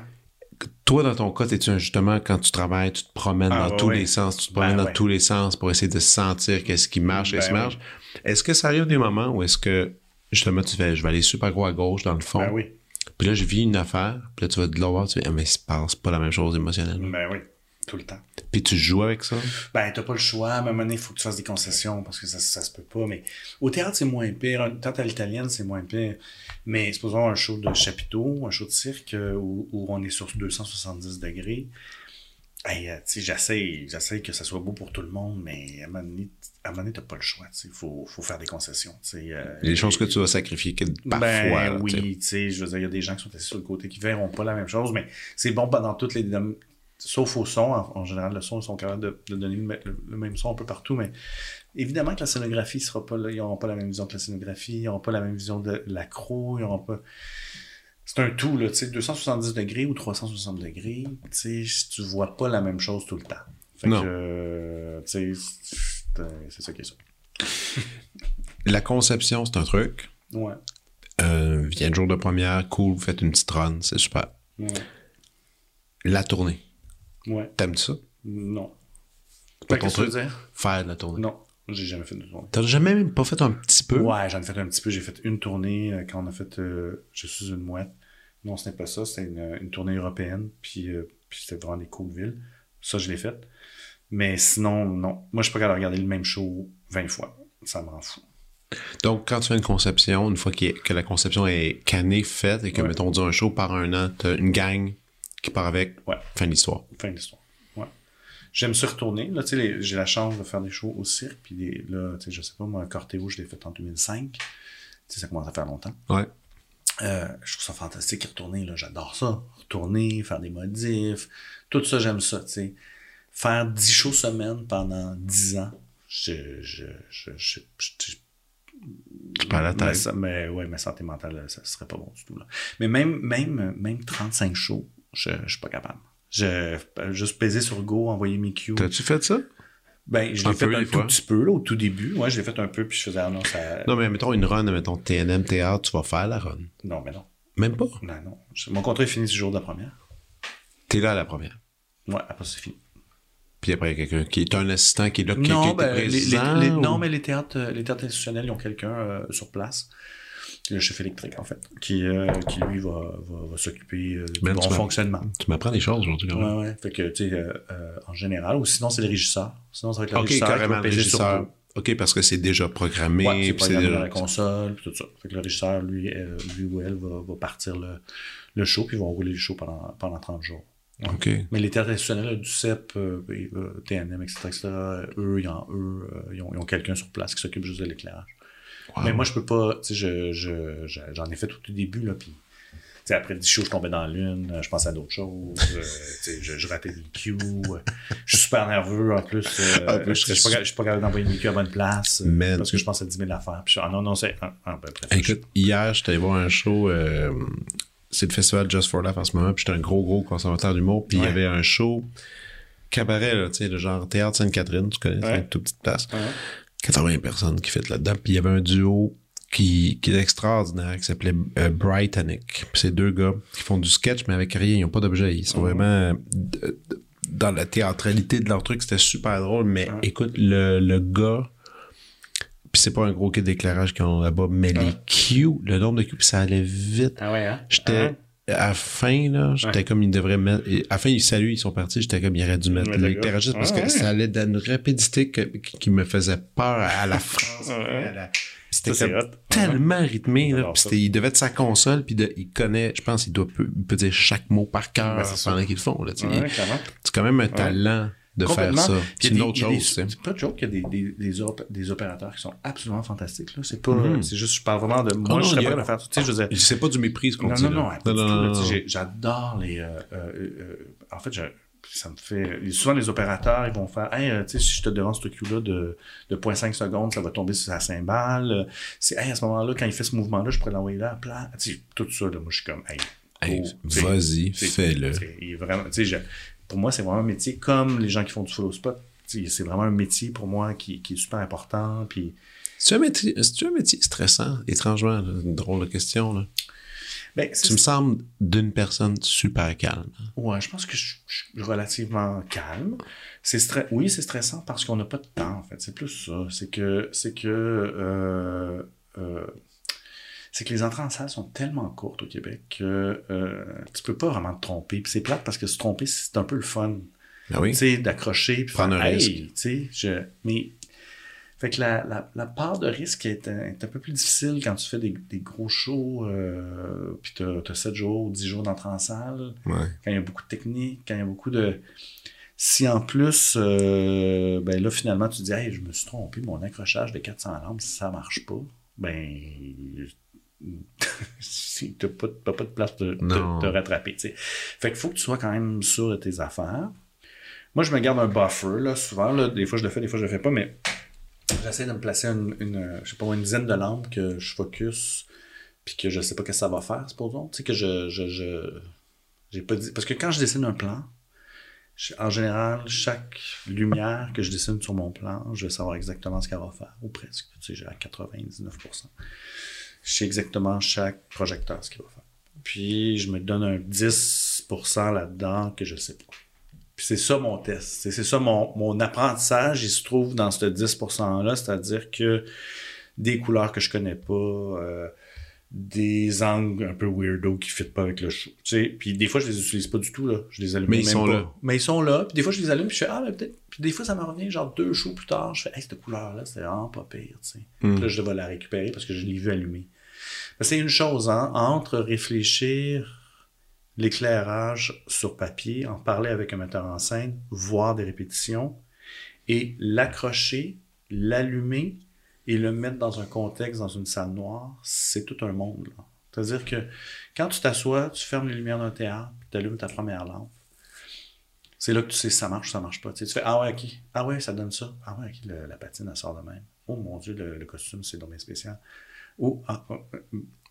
Toi, dans ton cas, t'es-tu un- justement, quand tu travailles, tu te promènes Ah, dans tous les sens, tu te Ben, promènes dans ouais. tous les sens pour essayer de sentir qu'est-ce qui marche, qu'est-ce qui Ben, marche? Est-ce que ça arrive des moments où est-ce que, justement, tu fais, je vais aller super gros à gauche dans le fond, Ben oui. puis là, je vis une affaire, puis là, tu vas de l'autre, tu fais, ah, mais il se passe pas la même chose émotionnellement. Ben oui. Tout le temps. Puis tu joues avec ça? Ben, t'as pas le choix. À un moment donné, il faut que tu fasses des concessions parce que ça, ça se peut pas. Mais au théâtre, c'est moins pire. Théâtre à l'italienne, c'est moins pire. Mais supposons un show de chapiteau, un show de cirque euh, où, où on est sur 270 degrés. Hey, euh, j'essaye, j'essaye que ça soit beau pour tout le monde, mais à un moment donné, donné, t'as pas le choix. Il faut, faut faire des concessions. euh, des choses que tu vas sacrifier que parfois. ben oui, tu sais, je veux dire, il y a des gens qui sont assis sur le côté qui verront pas la même chose, mais c'est bon pendant toutes les sauf au son, en, en général, le son, ils sont capables de, de donner le, me- le- le même son un peu partout, mais évidemment que la scénographie sera pas là, ils n'auront pas la même vision que la scénographie, ils n'auront pas la même vision de l'accro, ils n'auront pas. C'est un tout, là, tu sais, 270 degrés ou 360 degrés, tu sais, tu vois pas la même chose tout le temps. Fait Non. que, euh, tu sais, c'est c'est ça qui est ça. La conception, c'est un truc. Ouais. Euh, vient le jour de première, cool, vous faites une petite run, c'est super. Ouais. La tournée, Ouais. t'aimes ça? Non. Pas Fait ton que tu veux truc? dire? Faire de la tournée. Non, j'ai jamais fait de tournée. T'as jamais même pas fait un petit peu? Ouais, j'en ai fait un petit peu. J'ai fait une tournée euh, quand on a fait euh, Je suis une mouette. Non, ce n'est pas ça. C'était une, une tournée européenne. Puis, euh, puis c'était vraiment des cool villes. Ça, je l'ai fait. Mais sinon, non. Moi, je suis pas capable de regarder le même show 20 fois. Ça me rend fou. Donc, quand tu fais une conception, une fois que la conception est canée, faite, et que, Ouais. mettons, on dit un show par un an, t'as une gang qui part avec, Ouais. fin de l'histoire. Fin de l'histoire. Ouais. J'aime se retourner. Là, tu sais, les- j'ai la chance de faire des shows au cirque. Puis des, là, tu sais, je sais pas, moi, Cortéo, je l'ai fait en 2005. Tu sais, ça commence à faire longtemps. Ouais. Euh, je trouve ça fantastique retourner, là. J'adore ça. Retourner, faire des modifs. Tout ça, j'aime ça, tu sais. Faire 10 shows semaine pendant 10 ans, je, je, je, je, je- je- Tu perds la Mais, tête. ça- mais ouais, ma santé mentale, ça serait pas bon du tout. Là. Mais même, même, même 35 shows, je, je suis pas capable. Je, juste peser sur Go, envoyer mes cues. T'as-tu fait ça? Ben, je l'ai fait un tout fois. petit peu, là, au tout début. Ouais, je l'ai fait un peu, puis je faisais, ah non, ça. Non, mais mettons une run, mettons TNM, théâtre, tu vas faire la run. Non, mais non. Même pas? Non, non. Mon contrat est fini ce jour de la première. T'es là à la première. Ouais, après, c'est fini. Puis après, il y a quelqu'un qui est un assistant qui est là, qui, qui non, était ben, les, les- présent. les- ou- non, mais les théâtres, euh, les théâtres institutionnels, ils ont quelqu'un euh, sur place, le chef électrique, en fait, qui, euh, qui lui, va, va, va s'occuper euh, du Man, bon fonctionnement. Tu m'apprends des choses aujourd'hui, quand même. Ouais, ouais. Fait que, tu sais, euh, euh, en général, ou sinon, c'est le régisseur. Sinon, ça va être le Ok, régisseur qui carrément, va le peser sur régisseur. Go. Ok, parce que c'est déjà programmé. Ouais, c'est programmé déjà- dans la console, puis tout ça. Fait que le régisseur, lui, lui ou elle, va, va partir le, le show, puis ils vont rouler le show pendant, pendant 30 jours. Ok. Mais les là, du CEP, TNM, etc., etc., eux, ils ont, eux, ils ont, ils ont quelqu'un sur place qui s'occupe juste de l'éclairage. Wow. Mais moi, je peux pas, tu sais, je, je, je- j'en ai fait tout au début, là, puis, tu sais, après 10 shows, je tombais dans l'une, je pensais à d'autres choses, euh, tu sais, je, je ratais des cues, je suis super nerveux, en plus, euh, plus, je je suis pas, je pas capable d'envoyer mes cues à bonne place, euh, Man. parce que je pense à 10 000 affaires, puis je ah non, non, c'est, ah, ah, ben, bref, Écoute, hier, j'étais allé voir un show. euh, c'est le festival Just for Laugh en ce moment. Puis j'étais un gros, gros conservateur d'humour. Puis il y avait un show cabaret, là, tu sais, le genre théâtre Sainte-Catherine, tu connais, c'est une toute petite place. Ouais. 80 personnes qui fait là-dedans. Puis il y avait un duo qui, qui est extraordinaire, qui s'appelait euh. Puis c'est deux gars qui font du sketch, mais avec rien. Ils n'ont pas d'objet. Ils sont vraiment euh, dans la théâtralité de leur truc. C'était super drôle. Mais écoute, le, le gars... Puis c'est pas un gros kit d'éclairage qu'ils ont là-bas, mais les cues, le nombre de puis ça allait vite. Ah ouais, hein? J'étais... À la fin, là, j'étais Ouais. comme ils devraient mettre. et À la fin, ils saluent, ils sont partis. J'étais comme ils auraient dû mettre Ouais, l'éclairagiste parce Ouais, que ça allait d'une rapidité que- qui me faisait peur à la France. La- C'était tellement rythmé. Là, c'était- il devait être sa console, puis il connaît, je pense, il doit peut, il peut dire chaque mot par cœur Ben, ça. pendant qu'ils le font. Là, c'est quand même un talent de faire ça. C'est une autre chose. sais. C'est pas de joke qu'il y a des, des, des, op- des opérateurs qui sont absolument fantastiques. Là. C'est pas. Mhm. C'est juste, je parle vraiment de. Moi, non, je serais pas de faire tout. Tu sais, je veux dire. C'est pas du mépris ce qu'on Non, dit. non, non, sais, non. j'ai- J'adore les. euh, euh, euh, en fait, je- ça me fait. Souvent, les opérateurs, ils vont faire Hey, euh, tu sais, si je te devance ce cue-là de, de 0.5 secondes, ça va tomber sur sa cymbale. C'est, hey, à ce moment-là, quand il fait ce mouvement-là, je pourrais l'envoyer là à plat. Tu sais, tout ça, là, moi, je suis comme, hey, Hey, tu sais, Vas-y, fais-le. Pour moi, c'est vraiment un métier comme les gens qui font du follow spot. C'est vraiment un métier pour moi qui, qui est super important. Puis, C'est un métier, un métier stressant, étrangement. là. Une drôle de question. Là. ben, Tu me sembles d'une personne super calme. Ouais, je pense que je, je suis relativement calme. C'est stre- oui, c'est stressant parce qu'on n'a pas de temps, en fait. C'est plus ça. C'est que, c'est que, euh, euh, c'est que les entrées en salle sont tellement courtes au Québec que euh, tu peux pas vraiment te tromper. Puis c'est plate parce que se tromper, c'est un peu le fun. Ben oui. Tu sais, d'accrocher puis Prendre faire, un hey, risque. tu sais, je, mais fait que la, la, la part de risque est un, est un peu plus difficile quand tu fais des, des gros shows, euh, puis t'as as 7 jours ou 10 jours d'entrée en salle Ouais. quand il y a beaucoup de technique, quand il y a beaucoup de. Si en plus, euh, ben là, finalement, tu dis, hey, je me suis trompé, mon accrochage de 400 lampes, ça marche pas, ben. si t'as pas, pas de place de te rattraper, tu sais. Fait qu'il faut que tu sois quand même sûr de tes affaires. Moi, je me garde un buffer, là, souvent, là. Des fois, je le fais, des fois, je le fais pas, mais j'essaie de me placer une, une, je sais pas, une dizaine de lampes que je focus, puis que je sais pas ce que ça va faire, supposons. Tu sais, que je, je, je, j'ai pas dit. Parce que quand je dessine un plan, je- en général, chaque lumière que je dessine sur mon plan, je vais savoir exactement ce qu'elle va faire, ou presque. Tu sais, j'ai à 99%. Je sais exactement chaque projecteur ce qu'il va faire. Puis je me donne un 10% là-dedans que je sais pas. Puis c'est ça mon test. C'est ça mon, mon apprentissage, il se trouve dans ce 10%-là, c'est-à-dire que des couleurs que je connais pas, euh, des angles un peu weirdo qui ne fit pas avec le show. Tu sais, puis des fois, je les utilise pas du tout, là. Je les allume Mais ils même sont pas. là. Mais ils sont là. Puis des fois, je les allume, puis je fais, ah, mais peut-être. Puis des fois, ça me revient, genre deux shows plus tard, je fais, hey, cette couleur-là, c'est vraiment pas pire, tu sais. Mm. Puis là, je devais la récupérer parce que je l'ai vu allumer. Que C'est une chose, hein, entre réfléchir l'éclairage sur papier, en parler avec un metteur en scène, voir des répétitions, et l'accrocher, l'allumer et le mettre dans un contexte, dans une salle noire, c'est tout un monde. C'est-à-dire que quand tu t'assois, tu fermes les lumières d'un théâtre, tu allumes ta première lampe, c'est là que tu sais si ça marche ou ça marche pas. Tu fais Ah ouais, ok. Ah ouais, ça donne ça. Ah ouais, ok, le- la patine, elle sort de même. oh mon Dieu, le, costume, c'est dommage spécial. Oh, ah, ah,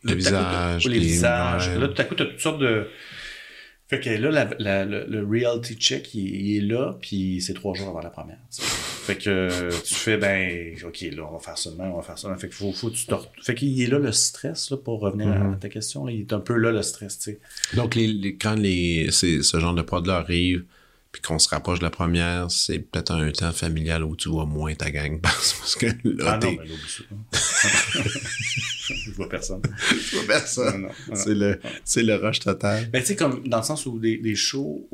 le visage. les visages. Là, tout à coup, tu as toutes sortes de. Fait que là, le, reality check, il, est là, puis c'est trois jours avant la première. Fait que tu fais, ben, OK, là, on va faire ça demain, on va faire ça. Fait qu'il faut, faut tu Fait qu'il est là le stress, là, pour revenir à mm-hmm. ta question. il est un peu là le stress, tu sais. Donc, les, quand les, ce genre de prod-là arrive, puis qu'on se rapproche de la première, c'est peut-être un temps familial où tu vois moins ta gang parce que là, ah non, mais là, Je vois personne. Je vois personne. C'est le, c'est le rush total. Ben, tu sais, comme dans le sens où des, des shows,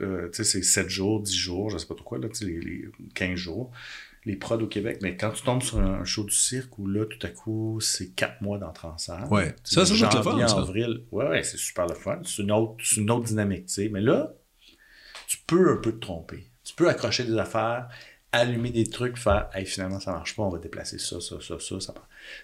euh, tu sais, c'est 7 jours, 10 jours, je sais pas trop quoi, là, tu sais, les, 15 jours les prods au Québec, mais quand tu tombes sur un show du cirque où là, tout à coup, c'est 4 mois d'entrée en salle. Ouais, ça, c'est le fun. Ça. avril. Ouais, ouais, c'est super le fun. C'est une autre, une autre dynamique, tu sais. Mais là, tu peux un peu te tromper. Tu peux accrocher des affaires, allumer des trucs, faire hey, finalement ça marche pas, on va déplacer ça, ça, ça, ça. Ça,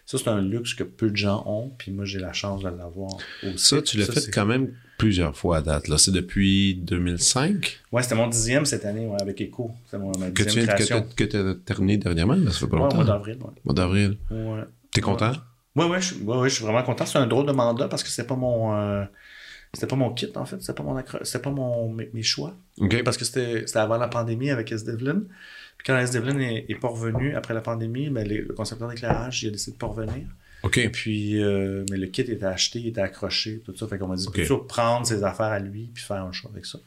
ça c'est un luxe que peu de gens ont, puis moi j'ai la chance de l'avoir aussi. Ça, tu l'as fait quand même plusieurs fois à date. Là. C'est depuis 2005? Ouais, c'était mon dixième cette année avec Echo. C'est mon ma que tu création. Que tu as terminé dernièrement, ça fait pas longtemps. Ouais, mois d'avril. Ouais. Mois d'avril. Ouais. T'es content? Ouais, ouais, je, ouais, je suis vraiment content. C'est un drôle de mandat parce que c'était pas mon... Euh, c'était pas mon kit, en fait. C'était pas, mon c'était pas mon, mes, choix. Parce que c'était avant la pandémie avec S. Devlin. Puis quand S. Devlin est, pas revenu après la pandémie, ben, le concepteur d'éclairage, il a décidé de pas revenir. OK. Puis, euh, mais le kit était acheté, il était accroché, tout ça. Fait qu'on m'a dit, toujours prendre ses affaires à lui puis faire un choix avec ça?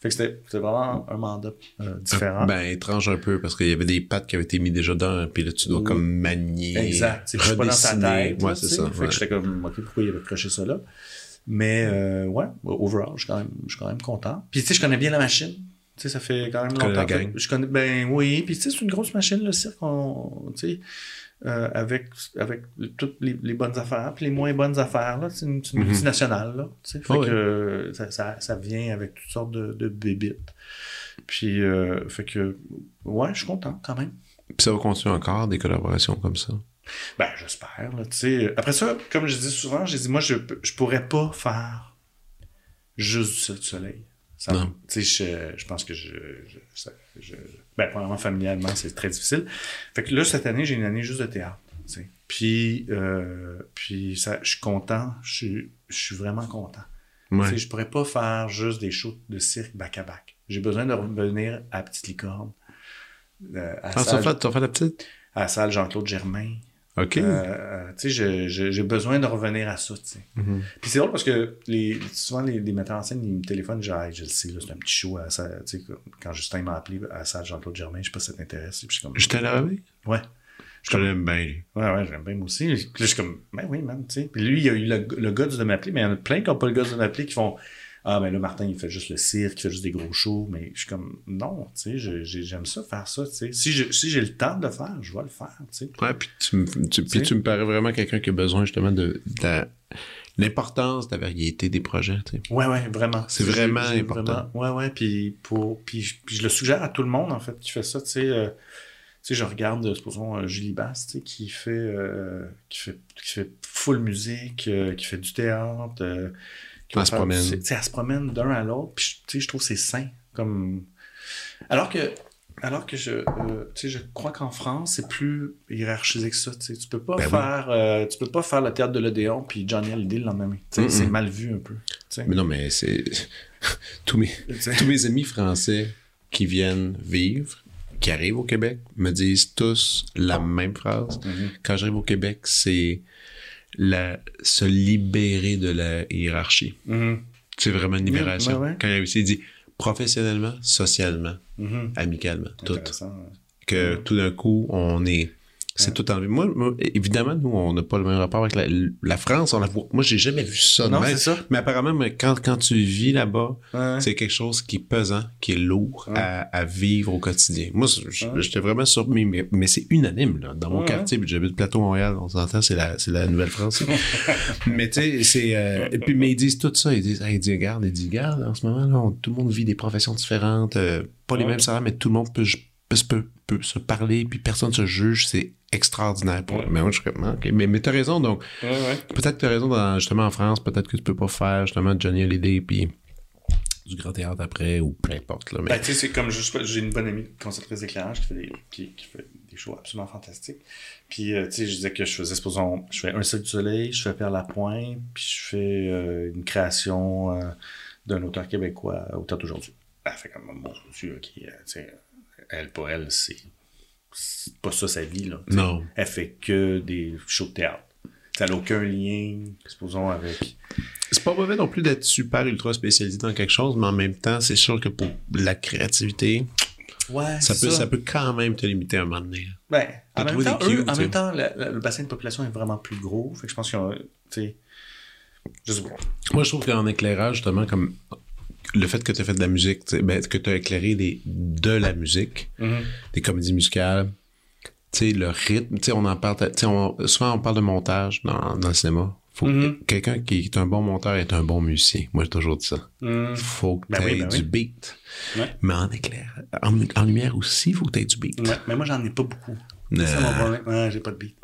Fait que c'était vraiment un mandat euh, différent. Ben, étrange un peu, parce qu'il y avait des pattes qui avaient été mis déjà dedans, puis là, tu dois comme manier. Exact. C'est pas dans sa tête. Ouais, c'est ça. Fait que j'étais comme, OK, pourquoi il avait accroché ça là? Mais euh, ouais, overall, je suis quand même, je suis quand même content. Puis tu sais, je connais bien la machine. Tu sais, ça fait quand même longtemps. Que je connais, ben oui. Puis tu sais, c'est une grosse machine, le cirque. tu sais, euh, avec, avec toutes les, les, bonnes affaires, puis les moins bonnes affaires. Là, c'est une, une mm-hmm. multinationale. Là, tu sais, fait que ça, ça, ça, vient avec toutes sortes de, de bébites. Puis, euh, fait que, ouais, je suis content quand même. Puis ça va continuer encore des collaborations comme ça? Ben, j'espère. Après ça, comme je dis souvent, j'ai dit, moi, je je pourrais pas faire juste du soleil. Ça, non. Je, je pense que je, je, ben, premièrement, familialement, c'est très difficile. Fait que là, cette année, j'ai une année juste de théâtre. Puis, euh, puis ça, je suis content. Je, je suis vraiment content. Ouais. Je pourrais pas faire juste des shows de cirque back-à-back. J'ai besoin de revenir à Petite Licorne. Euh, à ah, salle, fait, fait la petite? À la salle Jean-Claude Germain. OK. Euh, euh, tu sais, j'ai besoin de revenir à ça, tu sais. Mm-hmm. Puis c'est drôle parce que les, souvent, les, les metteurs en scène, ils me téléphonent, genre, je le sais, c'est un petit show à ça, tu sais, quand Justin m'a appelé à ça, Jean-Claude Germain, je sais pas si ça t'intéresse. Je t'ai lavé? Ouais. Je l'aime bien, lui. Ouais, ouais, j'aime bien moi aussi. Puis là, je suis comme, ben oui, man, tu sais. Puis lui, il a eu le, le gars de m'appeler, mais il y en a plein qui n'ont pas le gars de m'appeler qui font, ah, ben là, Martin, il fait juste le cirque, il fait juste des gros shows, mais je suis comme, non, tu sais, j'aime ça, faire ça, tu sais. Si j'ai si le temps de le faire, je vais le faire, tu sais. Ouais, puis tu, tu, puis tu me parais vraiment quelqu'un qui a besoin justement de, l'importance de la variété des projets, tu sais. Ouais, ouais, vraiment. C'est vraiment important. ouais, ouais, puis, pour, puis, puis, je le suggère à tout le monde, en fait, qui fait ça, tu sais. Euh, tu sais, je regarde, supposons, euh, Julie Bass, tu sais, qui fait, euh, qui fait, qui fait full musique, qui fait du théâtre, elle se promène. Elle se promène d'un à l'autre. Puis, je trouve que c'est sain. Comme... Alors que, alors que je, euh, je crois qu'en France, c'est plus hiérarchisé que ça. Tu peux pas ben faire, euh, tu peux pas faire le théâtre de l'Odéon puis Johnny Hallyday le lendemain. C'est mal vu un peu. Mais non, mais c'est tous mes tous mes amis français qui viennent vivre, qui arrivent au Québec, me disent tous la même phrase. Mm-hmm. Quand j'arrive au Québec, c'est la, se libérer de la hiérarchie. Mm-hmm. C'est vraiment une libération. Quand il a aussi dit professionnellement, socialement, mm-hmm. amicalement, tout. Que tout d'un coup, on est c'est tout enlevé. Moi, moi, évidemment, nous, on n'a pas le même rapport avec la, la France. On la voit. Moi, j'ai jamais vu ça. Non, c'est ça. Mais apparemment, quand, quand tu vis là-bas, c'est quelque chose qui est pesant, qui est lourd à, à, vivre au quotidien. Moi, j'étais vraiment surpris, mais, mais c'est unanime, là. Dans mon quartier, puis j'habite Plateau Montréal, on s'entend, c'est la, Nouvelle-France. mais tu sais, c'est, euh, puis, mais ils disent tout ça. Ils disent, hey, ils disent, regarde, ils disent, regarde, en ce moment, là, tout le monde vit des professions différentes, euh, pas les mêmes salaires, mais tout le monde peut, peut, peut, se parler, puis personne se juge. C'est extraordinaire. Pour... Mais moi, je suis Mais, mais t'as raison, donc. Ouais, peut-être que t'as raison, dans, justement, en France, peut-être que tu peux pas faire, justement, Johnny Hallyday, puis du grand théâtre après ou peu importe. Là, mais... Ben, tu sais, c'est comme, j'ai une bonne amie conceptrice d'éclairage qui fait des, qui, qui fait des shows absolument fantastiques. Puis, euh, tu sais, je disais que je faisais, supposons, je fais Un seul du soleil, je fais Père Lapointe, puis je fais euh, une création euh, d'un auteur québécois au théâtre aujourd'hui. Elle fait comme, mon Dieu, ok, tu sais, elle, pour elle, c'est c'est pas ça sa vie, là. Non. Elle fait que des shows de théâtre. Ça n'a aucun lien, supposons, avec. C'est pas mauvais non plus d'être super ultra spécialisé dans quelque chose, mais en même temps, c'est sûr que pour la créativité, Ouais, ça peut, ça. peut quand même te limiter à un moment donné. Ben, en même temps, des cues, eux, en même temps, la- la- le bassin de population est vraiment plus gros. Fait que je pense qu'ils ont, pas. Moi, je trouve qu'en éclairage, justement, comme le fait que tu as fait de la musique, ben, que tu as éclairé des, de la musique, des comédies musicales, le rythme, on en parle, on- souvent on parle de montage dans, dans le cinéma. Faut Mhm. Quelqu'un qui est un bon monteur est un bon musicien. Moi, j'ai toujours dit ça. Mhm. Faut que Ben tu oui, ben du oui. beat. Ouais. Mais en éclair, en, en lumière aussi, il faut que tu aies du beat. Ouais, mais moi, j'en ai pas beaucoup. Euh, C'est ça mon problème. Ouais, j'ai pas de beat.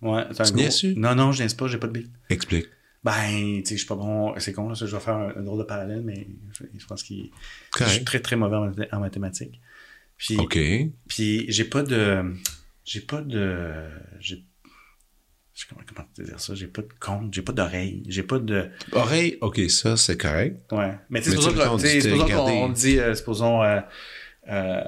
Ouais, c'est un gros-? Non, non, je niaise pas, j'ai pas de beat. Explique. Ben, tu sais, je suis pas bon. C'est con, là, ça, je vais faire un, un drôle de parallèle, mais je, je pense qu'il. Je suis très, très mauvais en, mathé- en mathématiques. Puis, OK. puis j'ai pas de. J'ai pas de. J'ai. Comment, comment te dire ça? J'ai pas de compte, j'ai pas d'oreille, j'ai pas de. Oreille, OK, ça, c'est correct. Ouais. Mais tu Mais sais, supposons tu sais, qu'on dit, supposons euh, supposons, euh, euh,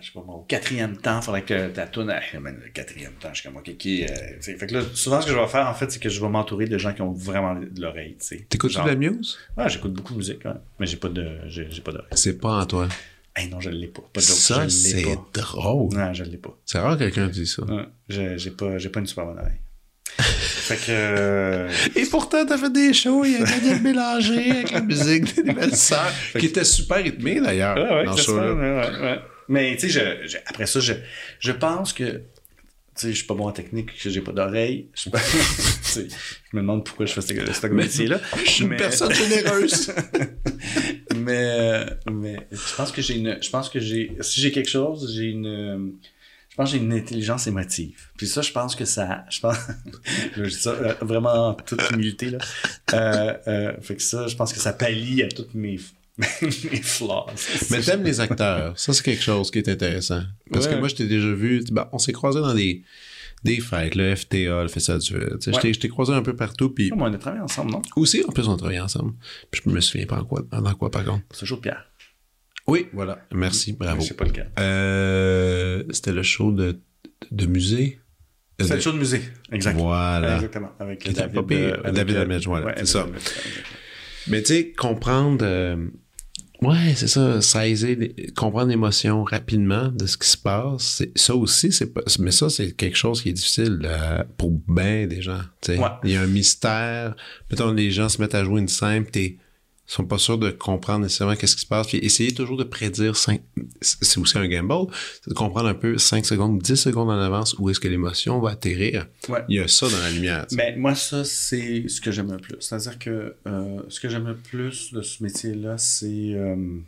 je sais pas moi, au quatrième temps, il faudrait que ta tourne, ah, le quatrième temps, je suis comme, ok, qui, euh. Fait que là, souvent, ce que je vais faire, en fait, c'est que je vais m'entourer de gens qui ont vraiment de l'oreille. T'écoutes-tu Genre- de la muse? Ouais, j'écoute beaucoup de musique, ouais. Mais j'ai pas de, j'ai, pas d'oreille. C'est pas en toi. Hey, non, je l'ai pas. Pas de Ça, c'est drôle. Non, je l'ai pas. C'est rare que quelqu'un dise ça. Ouais, j'ai, pas, j'ai pas une super bonne oreille. fait que, euh, Et pourtant, t'as fait des shows, il y a Daniel Bélanger avec la musique des Belles Sœurs, qui était super rythmé d'ailleurs Ouais, ouais, dans ça ce se fait, show-là. ouais, ouais, ouais. Mais tu sais, je, je- après ça, je, je pense que tu sais, je suis pas bon en technique, que j'ai pas d'oreille. Je, pas- me demande pourquoi je fais ce, ce métier-là. Je suis une personne généreuse. mais, euh, mais je pense que j'ai une. Je pense que j'ai. Si j'ai quelque chose, j'ai une. Je pense que j'ai une intelligence émotive. Puis ça, je pense que ça. Je pense. je dis ça euh, vraiment en toute humilité, là. Euh, euh, fait que ça, je pense que ça pallie à toutes mes, mes flaws. Mais t'aimes les acteurs. Ça, c'est quelque chose qui est intéressant. Parce que moi, je t'ai déjà vu. ben, on s'est croisés dans des, des fêtes, le FTA, le Festival du Feu. Tu sais, je t'ai- Ouais. Je t'ai croisé un peu partout. Puis on a travaillé ensemble, non? aussi, en plus, on travaillait ensemble. Puis je me souviens pas en quoi, dans quoi, par contre. C'est de pierre. Oui, voilà. Merci, bravo. C'est pas le cas. Euh, C'était le show de, de musée? Euh, C'est le show de musée. Exact. Voilà. Exactement. Avec David, pas pire. euh, David euh, voilà, ouais, c'est ça. David. Mais tu sais, comprendre. Ouais, c'est ça. Saisir, comprendre l'émotion rapidement de ce qui se passe. Ça aussi, c'est pas. Mais ça, c'est quelque chose qui est difficile euh, pour bien des gens. Ouais. Il y a un mystère. Mettons, les gens se mettent à jouer une scène, pis t'es sont pas sûrs de comprendre nécessairement qu'est-ce qui se passe. Puis essayer toujours de prédire cinq, c'est aussi un gamble, c'est de comprendre un peu 5 secondes, 10 secondes en avance où est-ce que l'émotion va atterrir. Ouais. Il y a ça dans la lumière. Mais moi, ça, c'est ce que j'aime le plus. C'est-à-dire que euh, ce que j'aime le plus de ce métier-là, c'est euh,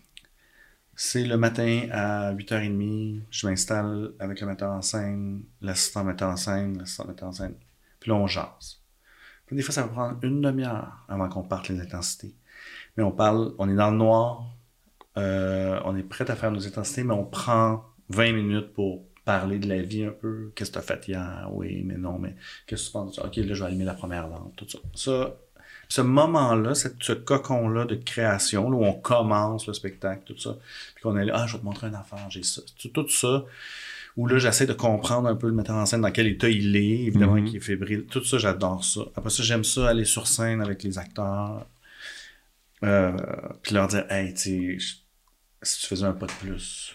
c'est le matin à 8h30, je m'installe avec le metteur en scène, l'assistant metteur en scène, l'assistant metteur en scène. Puis là, on jase. Puis des fois, ça va prendre une demi-heure avant qu'on parte les intensités. Mais on parle, on est dans le noir, euh, on est prêt à faire nos intensités, mais on prend 20 minutes pour parler de la vie un peu. Qu'est-ce que tu as fait hier? Oui, mais non, mais qu'est-ce que tu penses? OK, là, je vais allumer la première lampe, tout ça. Ça, ce moment-là, ce cocon-là de création, là, où on commence le spectacle, tout ça, puis qu'on est là, ah, je vais te montrer une affaire, j'ai ça. Tout, tout ça, où là, j'essaie de comprendre un peu le metteur en scène, dans quel état il est, évidemment, Mhm. qui est fébrile. Tout ça, j'adore ça. Après ça, j'aime ça, aller sur scène avec les acteurs, euh, puis leur dire, hey, tu si tu faisais un pas de plus,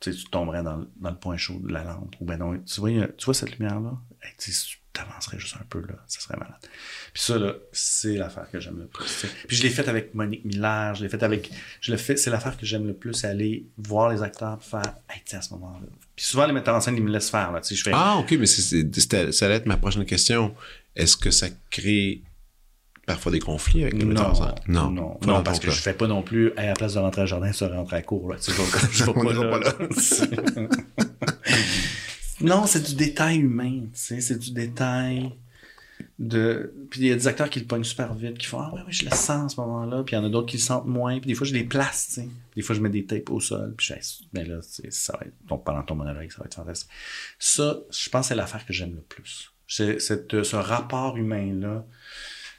tu tomberais dans, dans le point chaud de la lampe. Ou ben non, tu vois, tu vois cette lumière-là? Hey, si tu t'avancerais juste un peu, là, ça serait malade. Puis ça, là, c'est l'affaire que j'aime le plus. Puis je l'ai faite avec Monique Miller, je l'ai faite avec. Je le fais, c'est l'affaire que j'aime le plus, aller voir les acteurs faire, hey, à ce moment-là. Puis souvent, les metteurs en scène, ils me laissent faire, là, fais. Ah, ok, mais c'est- c'est- c'était- ça allait être ma prochaine question. Est-ce que ça crée parfois des conflits avec les non, non, Non, non, parce que je fais pas non plus, à la place de rentrer à jardin, ça rentrer à court, là, tu sais, je vais, pas là. non, c'est du détail humain, tu sais, c'est du détail. de puis il y a des acteurs qui le pognent super vite qui font ah ouais, ouais je le sens à ce moment-là. Puis il y en a d'autres qui le sentent moins. Puis des fois je les place tu sais. Des fois je mets des tapes au sol puis je fais ben là ça va être donc pendant ton monologue ça va être fantastique. Ça je pense que c'est l'affaire que j'aime le plus. C'est cette- ce rapport humain là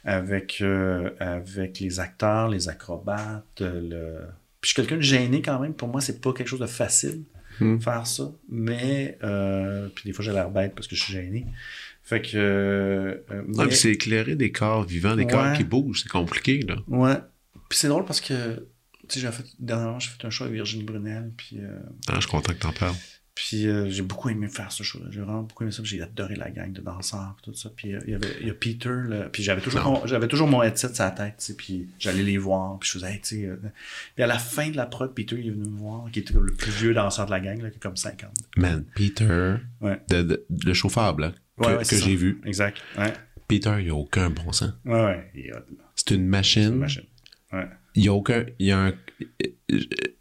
avec euh, avec les acteurs les acrobates le puis je suis quelqu'un de gêné quand même pour moi c'est pas quelque chose de facile Hmm. faire ça mais euh, puis des fois j'ai l'air bête parce que je suis gêné fait que euh, mais- c'est éclairer des corps vivants, des corps qui bougent, c'est compliqué, là. Ouais. Puis c'est drôle parce que, tu sais, j'ai fait, dernièrement, j'ai fait un show avec Virginie Brunel, puis, euh, Ah, je suis content que t'en parles. Puis euh, j'ai beaucoup aimé faire ce show-là. J'ai vraiment beaucoup aimé ça, j'ai adoré la gang de danseurs, tout ça. Puis euh, il y avait, il y a Peter, là, puis j'avais toujours, mon, j'avais toujours mon headset sur la tête, tu sais, puis j'allais les voir, puis je faisais, hey, tu sais. euh, puis à la fin de la prod, Peter, il est venu me voir, qui était comme le plus vieux danseur de la gang, là, qui a comme 50. Man, Peter, Ouais. de- de- le chauffeur blanc que, Ouais, ouais, que c'est ça. j'ai vu, Exact. Ouais. Peter, il a aucun bon sens. Ouais, ouais. Il y a C'est une une machine. machine. Ouais. Il y a aucun. Il y a un.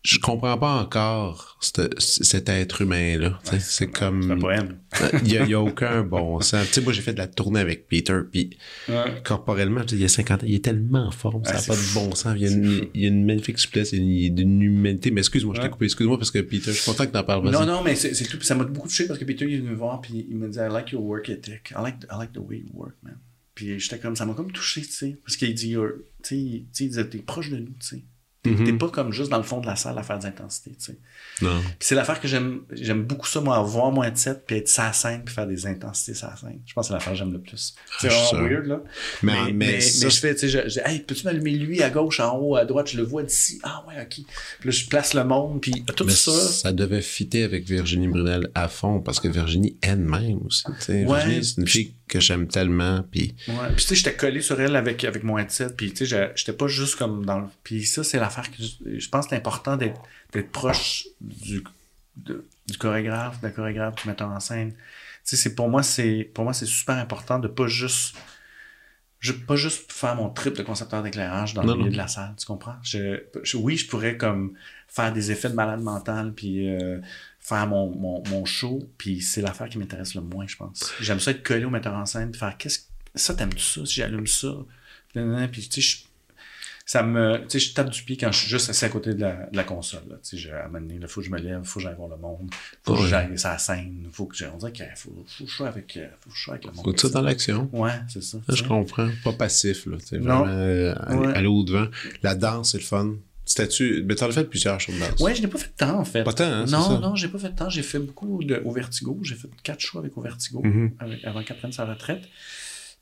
Je comprends pas encore cet, cet être humain-là. tu sais. c'est C'est un comme. poème. Il y a, il y a aucun bon sens. Tu sais, moi, j'ai fait de la tournée avec Peter, puis Ouais. corporellement, tu il y a 50 ans, il est tellement en forme, ça n'a pas de bon sens. Il y a une, fou. il y a une magnifique souplesse, il y a une, humanité. Mais excuse-moi, je t'ai Ouais. coupé. Excuse-moi parce que Peter, je suis content que t'en parles. vas-y. Non, non, mais c'est tout. Puis ça m'a beaucoup touché parce que Peter il est venu me voir puis il me dit I like your work ethic. I like, I like the way you work, man. Puis j'étais comme, ça m'a comme touché, tu sais. Parce qu'il dit, You're- tu sais, t'es proche de nous, tu sais. T'es t'es pas comme juste dans le fond de la salle à faire des intensités, tu sais. Non. Puis c'est l'affaire que j'aime, j'aime beaucoup ça, moi, avoir mon headset puis être sa scène puis faire des intensités la scène. Je pense que c'est l'affaire que j'aime le plus. C'est Ah, vraiment weird, là. Mais, Mais, mais, ça, je fais, tu sais, je, je dis, hey, peux-tu m'allumer lui à gauche, en haut, à droite, je le vois d'ici. Ah ouais, ok. Puis là, je place le monde, puis tout mais ça. ça devait fitter avec Virginie Brunel à fond parce que Virginie elle-même aussi. tu sais. Ouais. Virginie, c'est une fille que j'aime tellement. Puis Ouais. Puis tu sais, j'étais collé sur elle avec, avec mon headset. Puis tu sais, j'étais pas juste comme dans le. Puis ça, c'est l'affaire que je, je pense que c'est important d'être d'être proche du, de- du chorégraphe, de la chorégraphe, du metteur en scène. Tu sais, c'est pour moi, c'est pour moi, c'est super important de pas juste. Je, pas juste faire mon trip de concepteur d'éclairage dans Non, le milieu non. de la salle, tu comprends? Je, je- oui, je pourrais comme faire des effets de malade mental, puis euh, faire mon, mon, mon show, puis c'est l'affaire qui m'intéresse le moins, je pense. J'aime ça être collé au metteur en scène, puis faire qu'est-ce que ça, t'aimes-tu ça, si j'allume ça? Puis, tu sais, je- ça me, tu sais, je tape du pied quand je suis juste assis à côté de la, de la console, là. Tu sais, je- à un moment donné, il faut que je me lève, faut que j'aille voir le monde, faut que j'aille sur la scène, faut que j'ai, on dirait qu'il faut, faut que je sois avec, euh, faut que je sois avec le monde. faut tout ça dans l'action. Ouais, c'est ça. Tu je comprends. Pas passif, là. tu sais, Non. Vraiment, euh, aller, Ouais. aller au-devant. La danse, c'est le fun. C'était-tu. Mais t'en as fait plusieurs shows de danse. Ouais, je n'ai pas fait de temps, en fait. Pas tant, hein, Non, ça. non, j'ai pas fait de temps. J'ai fait beaucoup de, au Vertigo. J'ai fait quatre shows avec au Vertigo Mhm. avec- avant qu'elle prenne sa retraite.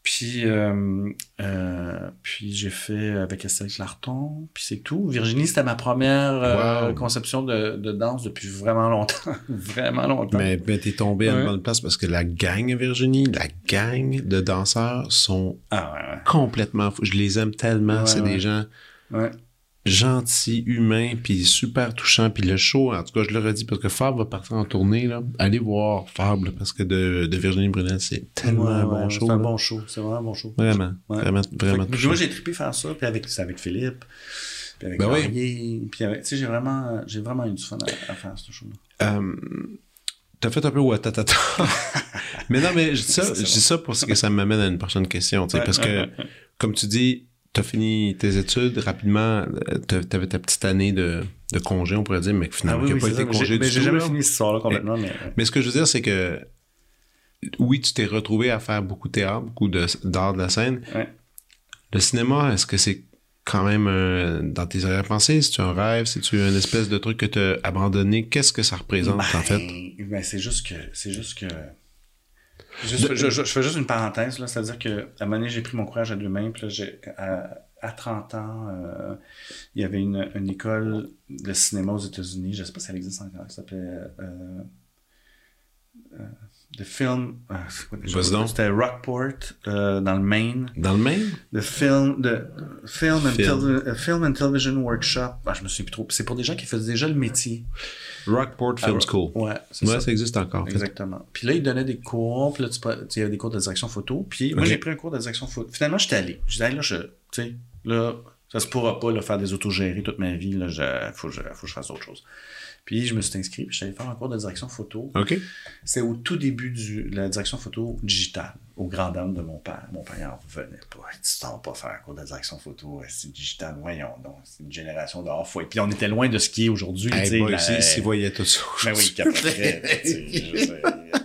Puis, euh, euh, puis j'ai fait avec Estelle Clarton, puis c'est tout. Virginie, c'était ma première euh, Wow. conception de, de danse depuis vraiment longtemps. vraiment longtemps. Mais, mais t'es tombé à une bonne place parce que la gang Virginie, la gang de danseurs sont Ah ouais, complètement fous. Je les aime tellement. C'est des gens gentils, humains, puis super touchants. Puis le show, en tout cas, je le redis parce que Fab va partir en tournée. Là. Allez voir Fab là, parce que de, de Virginie Brunel, c'est tellement Ouais, un ouais, bon c'est show. un là. bon show. C'est vraiment un bon show. Vraiment, Ouais. vraiment, vraiment que touchant. moi, j'ai trippé faire ça, puis avec, c'est avec Philippe, puis avec Ben oui. Puis avec, tu sais, j'ai vraiment, j'ai vraiment eu du fun à, à faire ce show-là. Euh, T'as fait un peu ouatatata. mais non, mais je dis ça, Ça, c'est je dis ça parce que ça m'amène à une prochaine question. tu sais, Ouais, parce que, comme tu dis, t'as fini tes études rapidement, euh, t'as- t'avais ta petite année de, de congé, on pourrait dire, mais que finalement, qui n'a pas Ah été ça, congé mais du j'ai jamais fini cette histoire-là complètement, mais... Mais ce que je veux dire, c'est que oui, tu t'es retrouvé à faire beaucoup de théâtre, beaucoup d'art de la scène. Ouais. Le cinéma, est-ce que c'est quand même un- dans tes arrière-pensées? C'est-tu un rêve? C'est-tu une espèce de truc que tu as abandonné? Qu'est-ce que ça représente, en fait? Ben, ben, c'est juste que. C'est juste que. Juste- je, je- je fais juste une parenthèse, là, c'est-à-dire que à un moment donné, j'ai pris mon courage à deux mains, puis là, j'ai, à, à 30 ans, euh, il y avait une, une école de cinéma aux États-Unis, je sais pas si elle existe encore, ça s'appelait euh, euh, The Film. donc. C'était Rockport, euh, dans le Maine. Dans le Maine? The Film, the film, and, Film. Uh, film and Television Workshop. Ah, je me souviens plus trop. C'est pour des gens qui faisaient déjà le métier. Rockport Film Ah, School. Ouais, c'est Ouais, ça. ça existe encore. fait. Exactement. Puis là, il donnait des cours, puis là, il y avait des cours de direction photo. Puis moi, j'ai pris un cours de direction photo. Finalement, j'étais allé. Là, je, tu sais, là, Ça se pourra pas, là, faire des autogérés toute ma vie, là, je, faut, que je, faut que je fasse autre chose. Puis je me suis inscrit, puis j'allais faire un cours de direction photo. OK. C'est au tout début de la direction photo digitale, au grand dame de mon père. Mon père n'en revenait pas. Il dit, tu t'en vas pas faire un cours de direction photo, c'est digital, voyons donc, c'est une génération de off Puis on était loin de ce qui est aujourd'hui. Hey boy, la- s'il voyait tout ça. Ben oui, il capoterait, je.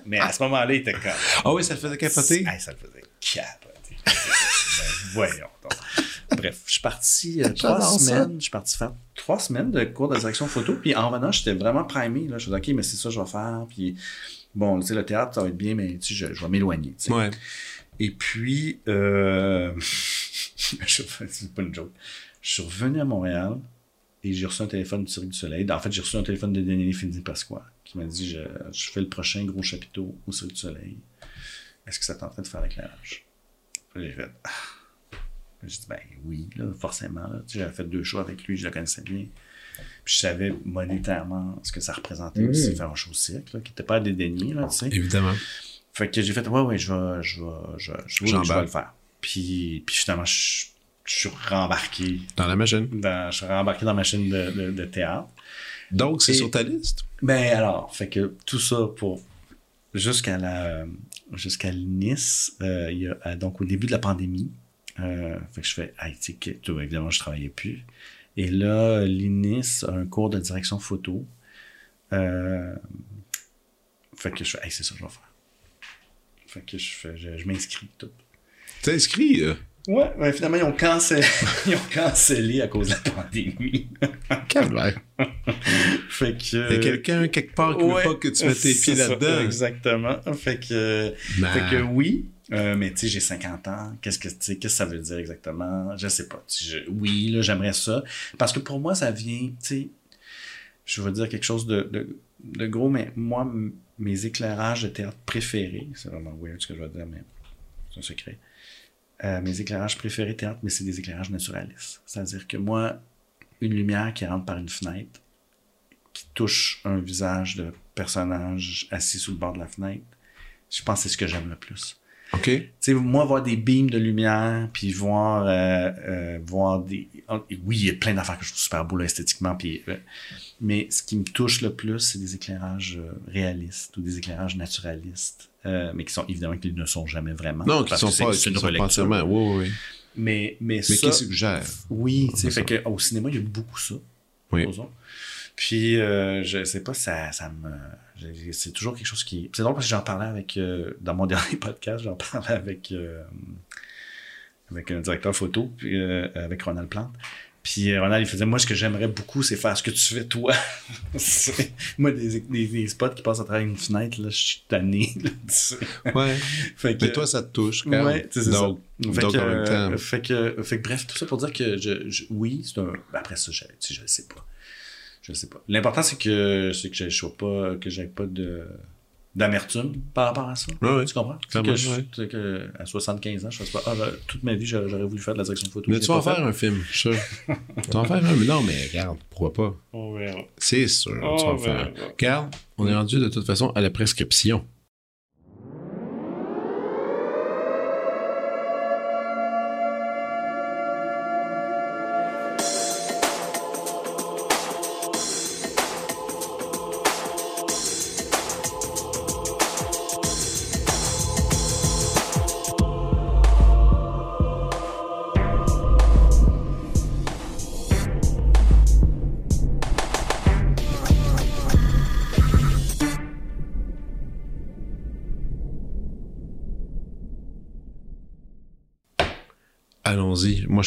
Mais à ce moment-là, il était comme. Ah oui, ça te faisait capoter? Ça le faisait capoter. Ben, voyons donc. Bref, je suis parti euh, trois semaines. Je suis parti faire trois semaines de cours de direction photo. Puis en revenant, j'étais vraiment primé. Là. Je me disais, OK, mais c'est ça que je vais faire. Puis bon, tu sais, le théâtre, ça va être bien, mais tu sais, je, je vais m'éloigner. tu sais. Ouais. Et puis, euh... je- c'est pas une joke. Je suis revenu à Montréal et j'ai reçu un téléphone du Cirque du Soleil. En fait, j'ai reçu un téléphone de Daniel Philippe Pasqua qui m'a dit je, je fais le prochain gros chapiteau au Cirque du Soleil. Est-ce que ça tenterait de faire l'éclairage? J'ai fait ah. J'ai dit ben oui, là, forcément. Là. Tu sais, J'avais fait deux shows avec lui, je le connaissais bien. Puis je savais monétairement ce que ça représentait aussi faire un show cirque, là, qui n'était pas à dédaigner, là, tu sais. Évidemment. Fait que j'ai fait, ouais, ouais, je vais, je vais, je, je, oui, J'embarque. je vais le faire. Puis, puis finalement, je, je suis rembarqué Dans la machine. dans, je suis rembarqué dans ma chaîne de, de, de théâtre. Donc, c'est sur ta liste? Ben alors, fait que tout ça pour jusqu'à la jusqu'à Nice, euh, il y a, euh, donc au début de la pandémie, euh, fait que je fais, que- tout, évidemment, je travaillais plus. Et là, l'INIS a un cours de direction photo. Euh, fait que je fais, hey, c'est ça que je vais faire. Fait que je fais, je, je m'inscris tout. T'es inscrit? euh? Ouais, ouais, finalement, ils ont cancellé, ils ont cancellé à cause de la pandémie. Calvaire. fait que. Il y a quelqu'un quelque part qui Ouais, veut pas que tu mettes tes pieds là-dedans. Exactement. Fait que, Ben, fait que oui, euh, mais tu sais, j'ai 50 ans. Qu'est-ce que, qu'est-ce que ça veut dire exactement? Je sais pas. Oui, là, j'aimerais ça. Parce que pour moi, ça vient, tu sais, je veux dire quelque chose de, de, gros, mais moi, mes éclairages de théâtre préférés, c'est vraiment weird ce que je vais dire, mais c'est un secret. Euh, mes éclairages préférés théâtre, mais c'est des éclairages naturalistes. C'est-à-dire que moi, une lumière qui rentre par une fenêtre, qui touche un visage de personnage assis sous le bord de la fenêtre, je pense que c'est ce que j'aime le plus. OK. Tu sais, moi, voir des beams de lumière, puis voir, euh, euh, voir des... oh, oui, il y a plein d'affaires que je trouve super beau là, esthétiquement, puis, euh, mais ce qui me touche le plus, c'est des éclairages réalistes ou des éclairages naturalistes, mais qui sont évidemment qui ne sont jamais vraiment. Non, qui sont que pas, c'est une sont pas relecture. entièrement. Oui, oui. Mais, mais, Mais ça, qui suggère? oui, tu sais, fait que au cinéma, il y a beaucoup ça. Oui. Puis, je sais pas, ça, ça me. C'est toujours quelque chose qui. C'est drôle parce que j'en parlais avec. euh, dans mon dernier podcast, j'en parlais avec. euh, avec un directeur photo, puis, euh, avec Ronald Plante. Puis Ronald, il faisait Moi, ce que j'aimerais beaucoup, c'est faire ce que tu fais toi. Moi, des, des, des spots qui passent à travers une fenêtre, là, je suis tanné. là, tu sais. Ouais. Fait que- Mais toi, ça te touche, quand même. Ouais, c'est Donc, ça. Fait donc que, en même temps. fait que, fait que bref, tout ça pour dire que je, je- oui, c'est un. ben Après ça, je, tu sais, je le sais pas. Je sais pas. L'important, c'est que, c'est que je, sois pas, que j'aie pas de, d'amertume par rapport à ça. Ouais. Tu comprends? C'est que, je, que à 75 ans, je fasse pas, ah, j'aurais- toute ma vie, j'aurais, j'aurais voulu faire de la direction photo. Mais tu vas en faire un film, je suis sûr. tu vas en faire un, mais non, mais regarde, pourquoi pas? On verra. C'est sûr, tu vas en faire. un. Regarde, on est rendu de toute façon à la prescription.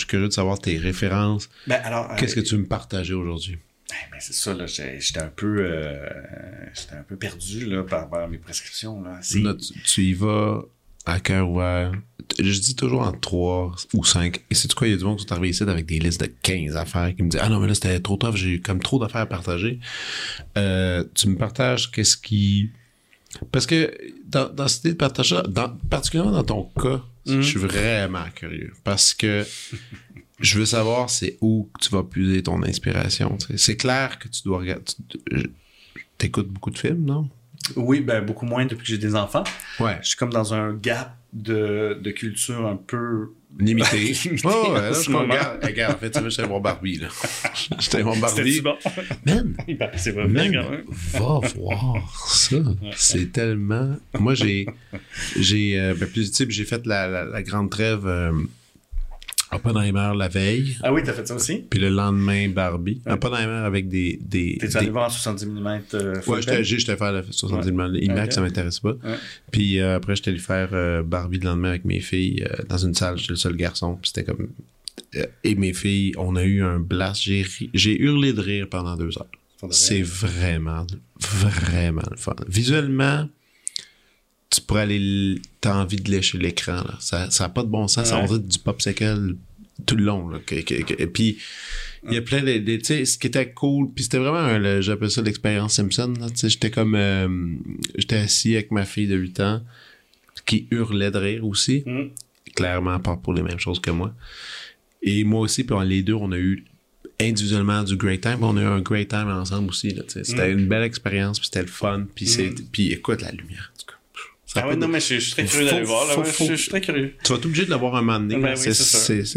Suis curieux de savoir tes références. Ben, alors, euh, Qu'est-ce que tu veux me partager aujourd'hui? Eh ben, c'est ça, là, j'étais un peu, euh, j'étais un peu perdu, là, par mes prescriptions, là. C'est- Là, tu, tu y vas à cœur ouvert. Je dis toujours en 3 ou 5. Et c'est quoi, il y a du monde qui sont arrivés ici avec des listes de 15 affaires qui me disent Ah non, mais là, c'était trop tough, j'ai eu comme trop d'affaires à partager. Euh, tu me partages qu'est-ce qui. Parce que dans, dans cette idée de partage dans, particulièrement dans ton cas, Mhm. je suis vraiment curieux. Parce que je veux savoir c'est où tu vas puiser ton inspiration. tu sais. C'est clair que tu dois regarder. Tu écoutes beaucoup de films, non? Oui, ben, beaucoup moins depuis que j'ai des enfants. Ouais. je suis comme dans un gap de, de culture un peu Limité. Limité oh, ouais, là, ce je moment. regarde, regarde, en fait, j'étais mon Barbie, là. J'étais mon Barbie. Bon? Man, paraissait pas bien man, quand même. va voir ça. C'est tellement. Moi, j'ai. J'ai. euh, ben, j'ai fait la, la, la grande trêve euh, Oppenheimer la veille, Ah oui, t'as fait ça aussi? puis le lendemain Barbie. Oppenheimer avec des. des, des- allé voir en 70 mm euh, Ouais, j'étais faire la 70 Ouais. mm. IMAX, Ok. ça m'intéresse pas. Ouais. Puis euh, après, j'étais allé faire euh, Barbie le lendemain avec mes filles euh, dans une salle. J'étais le seul garçon. Puis c'était comme. et mes filles, on a eu un blast. J'ai ri- j'ai hurlé de rire pendant deux heures. C'est vraiment, vraiment le fun. Visuellement, tu pourrais aller. T'as envie de lécher l'écran. là. Ça n'a pas de bon sens. Ça, on dirait du popsicle tout le long. Là, que- que- que- et puis, il y a plein de. de- tu sais, ce qui était cool. Puis c'était vraiment, un- j'appelle ça l'expérience Simpson. là. Tu sais, J'étais comme. euh, J'étais assis avec ma fille de 8 ans qui hurlait de rire aussi Hum. clairement pas pour les mêmes choses que moi. Et moi aussi, puis les deux, on a eu individuellement du great time, on a eu un great time ensemble aussi. là. C'était une belle expérience, puis c'était le fun, puis c'est, puis écoute la lumière. en tout cas. Ah ouais, non, mais je, je suis très curieux d'aller voir. Là, faut- ouais, faut- je, je suis très curieux. Tu vas être obligé de l'avoir un moment donné. Ben oui, c'est,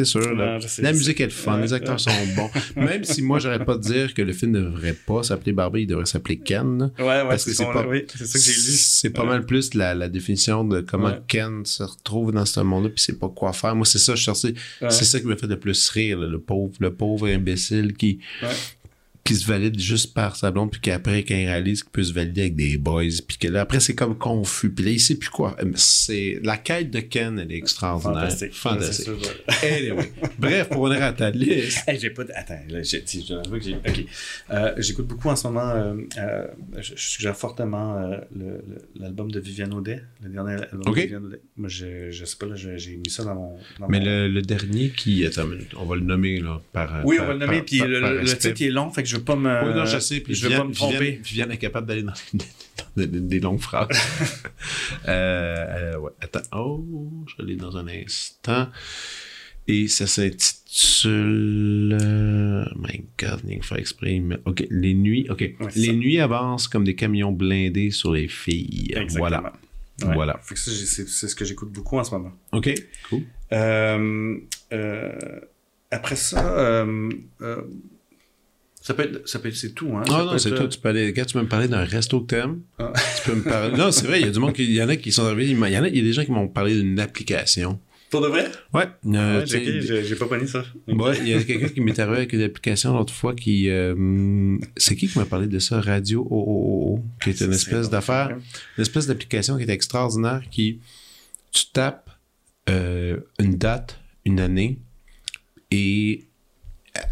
sûr. là. Sais, la musique est le fun, Ouais, les acteurs sont bons. Même si moi, j'arrête pas de dire que le film ne devrait pas s'appeler Barbie, il devrait s'appeler Ken. Ouais, ouais, Parce que c'est pas- Oui, c'est ça que j'ai lu. C'est pas mal plus la, la définition de comment. Ken se retrouve dans ce monde-là, puis c'est pas quoi faire. Moi, c'est ça, je cherchais. Ouais. C'est ça qui m'a fait le plus rire, là, le pauvre, le pauvre imbécile qui. Qui se valide juste par sa blonde, puis qu'après, quand il réalise qu'il peut se valider avec des boys, puis que là, après, c'est comme confus, puis là, il sait plus quoi. Euh, C'est, la quête de Ken, elle est extraordinaire. Fantastique. Sûr. Anyway. Bref, pour revenir à ta liste. Hey, j'ai pas de... Attends, là, j'ai, que j'ai... OK. Euh, j'écoute beaucoup en ce moment... euh, euh, je, je suggère fortement le- le- l'album de Viviane Audet, le dernier album de Viviane Audet. Moi, je, je sais pas, là, j'ai mis ça dans mon... dans Mais mon- le, le dernier qui, attends, on va le nommer, là, par. Oui, on va le nommer, par- puis le, titre est long, fait que je veux pas me... Oui, non, je sais. Puis je veux pas me tromper. Viviane, Viviane est capable d'aller dans, dans des, longues phrases. euh, euh, ouais, attends. Oh, je l'ai dans un instant. Et ça s'intitule. euh, my God, il faut exprimer. OK, les nuits. OK. Ouais, les ça. nuits avancent comme des camions blindés sur les filles. Exactement. Voilà. Ouais. Voilà. Fait que ça, j'ai- c'est, ce que j'écoute beaucoup en ce moment. OK, cool. Euh, euh, après ça, euh, ça peut être, ça peut être, c'est tout, hein. Ah non, être, c'est euh, toi. Tu peux aller. Quand tu peux me parler d'un resto que t'aimes, Ah. tu peux me parler. Non, c'est vrai, il y a du monde qui. Il y en a qui sont arrivés. Il y en a, il y a des gens qui m'ont parlé d'une application. Pour de vrai? Ouais. euh, Ouais, tu sais, j'ai, pas connu ça. Ouais, il y a quelqu'un qui m'est arrivé avec une application l'autre fois qui. euh, c'est qui qui m'a parlé de ça? Radio OOO, qui est une espèce d'affaire, une espèce d'application qui est extraordinaire qui. Tu tapes euh, une date, une année, et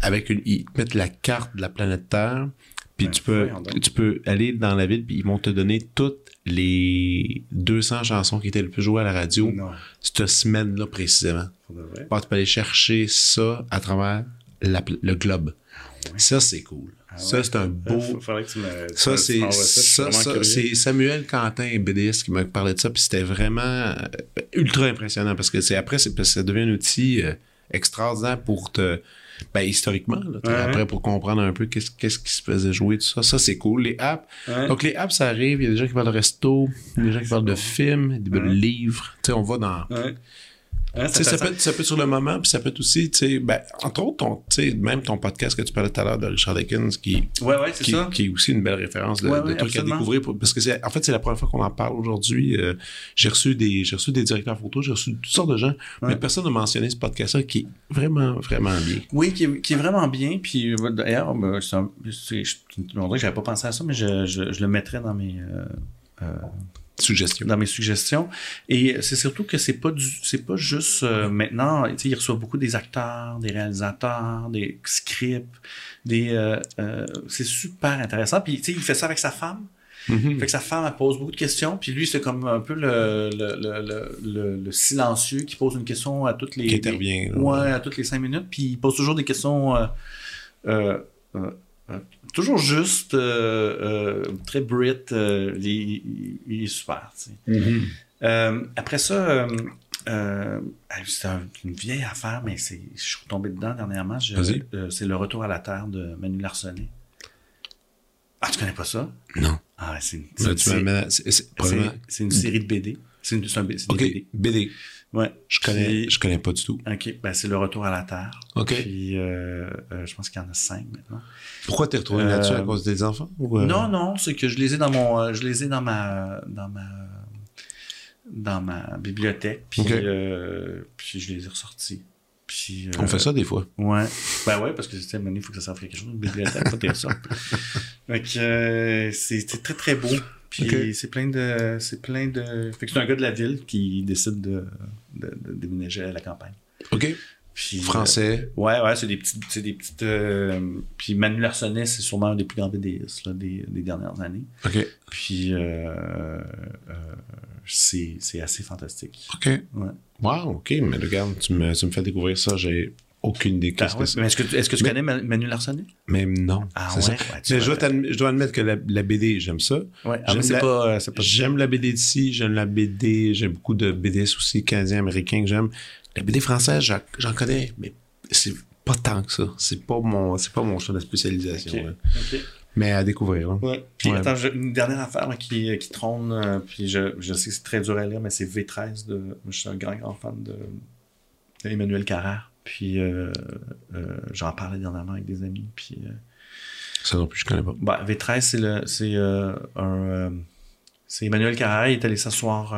avec une. Ils te mettent la carte de la planète Terre, puis Ben, tu peux, tu peux aller dans la ville, puis ils vont te donner toutes les 200 chansons qui étaient le plus jouées à la radio Non, cette semaine-là précisément. pour de vrai? Bon, tu peux aller chercher ça à travers la le globe. Ça, c'est cool. Ah Ça, ouais? c'est un Il beau. faudrait que tu me. Ça, c'est ça, ça, Samuel Quentin, BDS, qui m'a parlé de ça, puis c'était vraiment euh, ultra impressionnant parce que c'est après, c'est parce que ça devient un outil euh, extraordinaire pour te. Ben, historiquement, là, Ouais, après, pour comprendre un peu qu'est-ce qu'est-ce qui se faisait jouer, tout ça. Ça, c'est cool. Les apps. Ouais. Donc, les apps, ça arrive. Il y a des gens qui parlent de resto, des gens qui parlent de films, de Ouais. livres. Tu sais, on va dans. Sais, ça, peut être, ça peut être sur le moment, puis ça peut être aussi, tu sais, ben, entre autres, ton, tu sais, même ton podcast que tu parlais tout à l'heure de Richard Dickens, qui, Ouais, ouais, c'est qui, ça. qui est aussi une belle référence de, Ouais, de trucs absolument. à découvrir. pour- parce que c'est, en fait, c'est la première fois qu'on en parle aujourd'hui. Euh, j'ai reçu des, j'ai reçu des directeurs photos, j'ai reçu toutes sortes de gens, mais personne n'a mentionné ce podcast-là qui est vraiment, vraiment bien. Oui, qui est, qui est vraiment bien. Puis euh, d'ailleurs, ben, c'est je, on dirait que j'avais pas pensé à ça, mais je, je, je le mettrais dans mes, euh, euh, Suggestion. dans mes suggestions. Et c'est surtout que c'est pas du, c'est pas juste euh, maintenant. Tu sais, il reçoit beaucoup des acteurs, des réalisateurs, des scripts, des. euh, euh, c'est super intéressant. Puis tu sais, il fait ça avec sa femme. Mhm. Fait que sa femme, elle pose beaucoup de questions. Puis lui, c'est comme un peu le, le, le, le, le- le silencieux qui pose une question à toutes les. Qui intervient. Ouais, à toutes les cinq minutes. Puis il pose toujours des questions. Toujours juste, euh, euh, très Brit. euh, il, est super. Mhm. Euh, après ça, c'est un- une vieille affaire, mais c'est, je suis retombé dedans dernièrement. C'est Le Retour à la Terre de Manu Larsonnet. Ah, tu connais pas ça? Non. Ah, c'est une, une série de BD. C'est une- un B- c'est des OK, BD. Ouais. Je connais, Puis- je connais pas du tout. OK, ben c'est le retour à la Terre. OK. Puis euh, euh, je pense qu'il y en a cinq maintenant. Pourquoi t'es retourné Euh, là-dessus à cause des enfants? ou, euh? Non, non, c'est que je les ai dans mon, euh, je les ai dans ma, dans ma, dans ma bibliothèque. Puis, euh, puis je les ai ressortis. Puis, euh, On fait ça des fois. Ouais. Ben ouais, parce que c'était il faut que ça serve à quelque chose, une bibliothèque, pas tes ça. Donc euh, c'est c'est très très beau. Puis c'est plein de c'est plein de fait que c'est un gars de la ville qui décide de, de, de déménager à la campagne. OK. Puis, Français. euh, ouais, ouais, c'est des petites c'est des petites euh, puis Manu Larsonnet, c'est sûrement un des plus grands là, des, des dernières années. OK. Puis euh, euh, c'est c'est assez fantastique. OK. Ouais. Wow, OK. Mais regarde, tu me, tu me fais découvrir ça. J'ai aucune idée Ah c'est. mais est-ce que tu- est-ce que tu Mais- connais Ma- Manu Larsonnet Mais non. Ah ouais, ça. ouais, tu Mais je dois, t'adm- je dois admettre que la, la BD, j'aime ça. Ouais, ah, J'aime la- pas euh, pas J'aime la BD d'ici, j'aime la BD, j'aime beaucoup de BDs aussi, canadiens, américains que j'aime. La BD française, j'en- connais, mais c'est pas tant que ça. C'est pas mon, c'est pas mon champ de spécialisation. Là. OK. Mais à découvrir. là. Ouais. Puis attends, je- une dernière affaire qui trône, euh, puis je, je sais que c'est très dur à lire, mais c'est V13 de. Je suis un grand, grand fan de, de Emmanuel Carrère. Puis euh, euh, j'en parlais dernièrement avec des amis. Puis euh, Ça non plus, je connais pas. bah, V13, c'est le c'est euh, un. euh, c'est Emmanuel Carrère, il est allé s'asseoir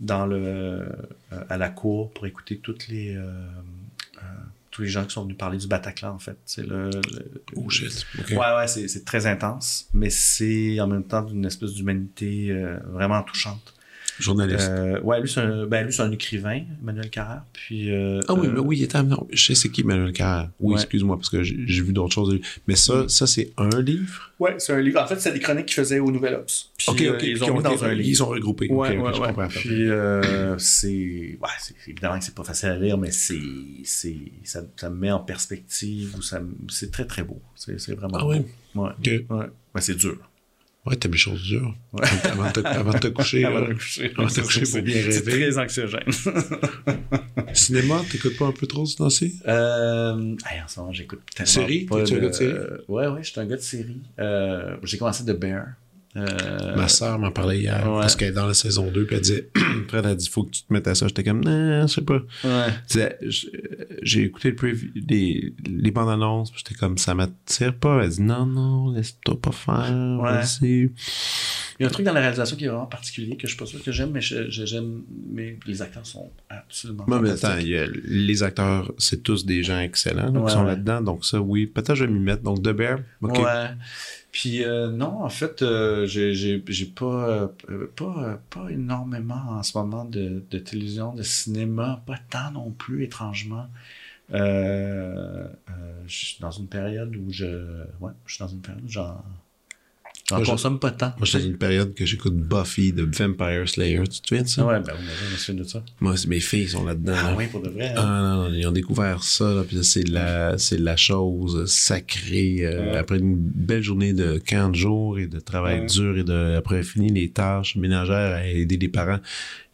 dans le à la cour pour écouter toutes les tous les gens qui sont venus parler du Bataclan en fait. C'est le, le- Oh shit. Ouais, ouais, c'est, c'est très intense, mais c'est en même temps d'une espèce d'humanité vraiment touchante. Journaliste. Euh, ouais, lui c'est, un, ben, lui, c'est un écrivain, Emmanuel Carrère. Puis, euh, ah oui, euh, mais oui, il était non, Je sais c'est qui Manuel Carrère. Oui, Ouais. excuse-moi, parce que j'ai vu d'autres choses. de lui. Mais ça, ça c'est un livre? Ouais, c'est un livre. En fait, c'est des chroniques qu'il faisait au Nouvel Ops. Puis, OK, euh, OK. ils ont mis OK, dans un livre. Ils ont regroupé. Ouais, OK, OK, ouais, je ouais. comprends. Puis euh, c'est, ouais, c'est évidemment que c'est pas facile à lire, mais c'est, c'est, ça, ça me met en perspective ou ça, me- c'est très très beau. C'est, c'est vraiment. Ah beau. ouais? Ouais. OK. Ouais. Ouais, c'est dur. Ouais, t'as mis choses dures. Ouais. Avant, de te, avant de te coucher. Avant de me coucher. Avant de te coucher pour bien C'est rêver. très anxiogène. Cinéma, t'écoutes pas un peu trop ce temps-ci? Euh, hey, en ce moment, j'écoute tellement. Série? pas un de- gars de série? ouais, ouais, je suis un gars de série. Euh, j'ai commencé The Bear. Euh, Ma sœur m'en parlait hier ouais. parce qu'elle est dans la saison 2 puis elle disait Fred elle dit faut que tu te mettes à ça j'étais comme non je sais pas Ouais. Je- j'ai écouté le preview, les, les bandes annonces puis j'étais comme ça m'attire pas elle dit non non laisse-toi pas faire Ouais. Il y a un truc dans la réalisation qui est vraiment particulier que je suis pas sûr que j'aime, mais j'aime. Mais les acteurs sont absolument. Moi, mais attends, il y a- les acteurs, c'est tous des gens excellents là, qui sont là-dedans. Donc ça, oui, peut-être je vais m'y mettre. Donc The Bear, ok. Puis euh, non, en fait, euh, j'ai pas, euh, pas, euh, pas énormément en ce moment de, de télévision, de cinéma, pas tant non plus, étrangement. Euh, euh, je suis dans une période où je. Ouais, je suis dans une période où j'en. Moi, je- consomme pas tant. Moi, je suis dans une période que j'écoute Buffy de Vampire Slayer. Tu te souviens de ça? Ah ouais, ben me souviens de ça. Moi, c'est- mes filles sont là-dedans. Ah oui, pour de vrai. hein? Ah non, non, ils ont découvert ça, là, puis c'est la, c'est la chose sacrée. euh, Ouais. Après une belle journée de 40 jours et de travail Ouais. dur et de, après fini les tâches ménagères à aider les parents,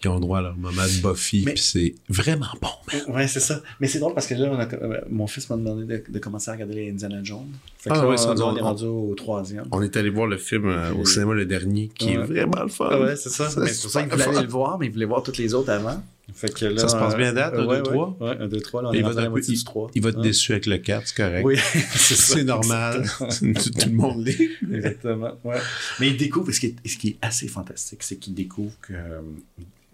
ils ont droit à leur moment de Buffy, puis c'est vraiment bon, man. Ouais, c'est ça. Mais c'est drôle parce que là, on a- euh, mon fils m'a demandé de, de commencer à regarder les Indiana Jones. Fait que Ah là, ouais, ça, on, est rendu au troisième. On est allé voir le film euh, au cinéma le dernier, qui Ouais. est vraiment le fun. Ah ouais, c'est ça. Mais c'est pour ça qu'il voulait le voir, mais il voulait voir toutes les autres avant. Fait que là, Ça se passe bien date, un, ouais, deux, ouais. trois? Ouais, un, deux, trois. Là, on Il est va, il- 3. il être déçu avec le 4, c'est correct. Oui, c'est normal. tout, tout le monde l'est. Exactement. Ouais. Mais il découvre, ce qui est, ce qui est assez fantastique, c'est qu'il découvre que euh,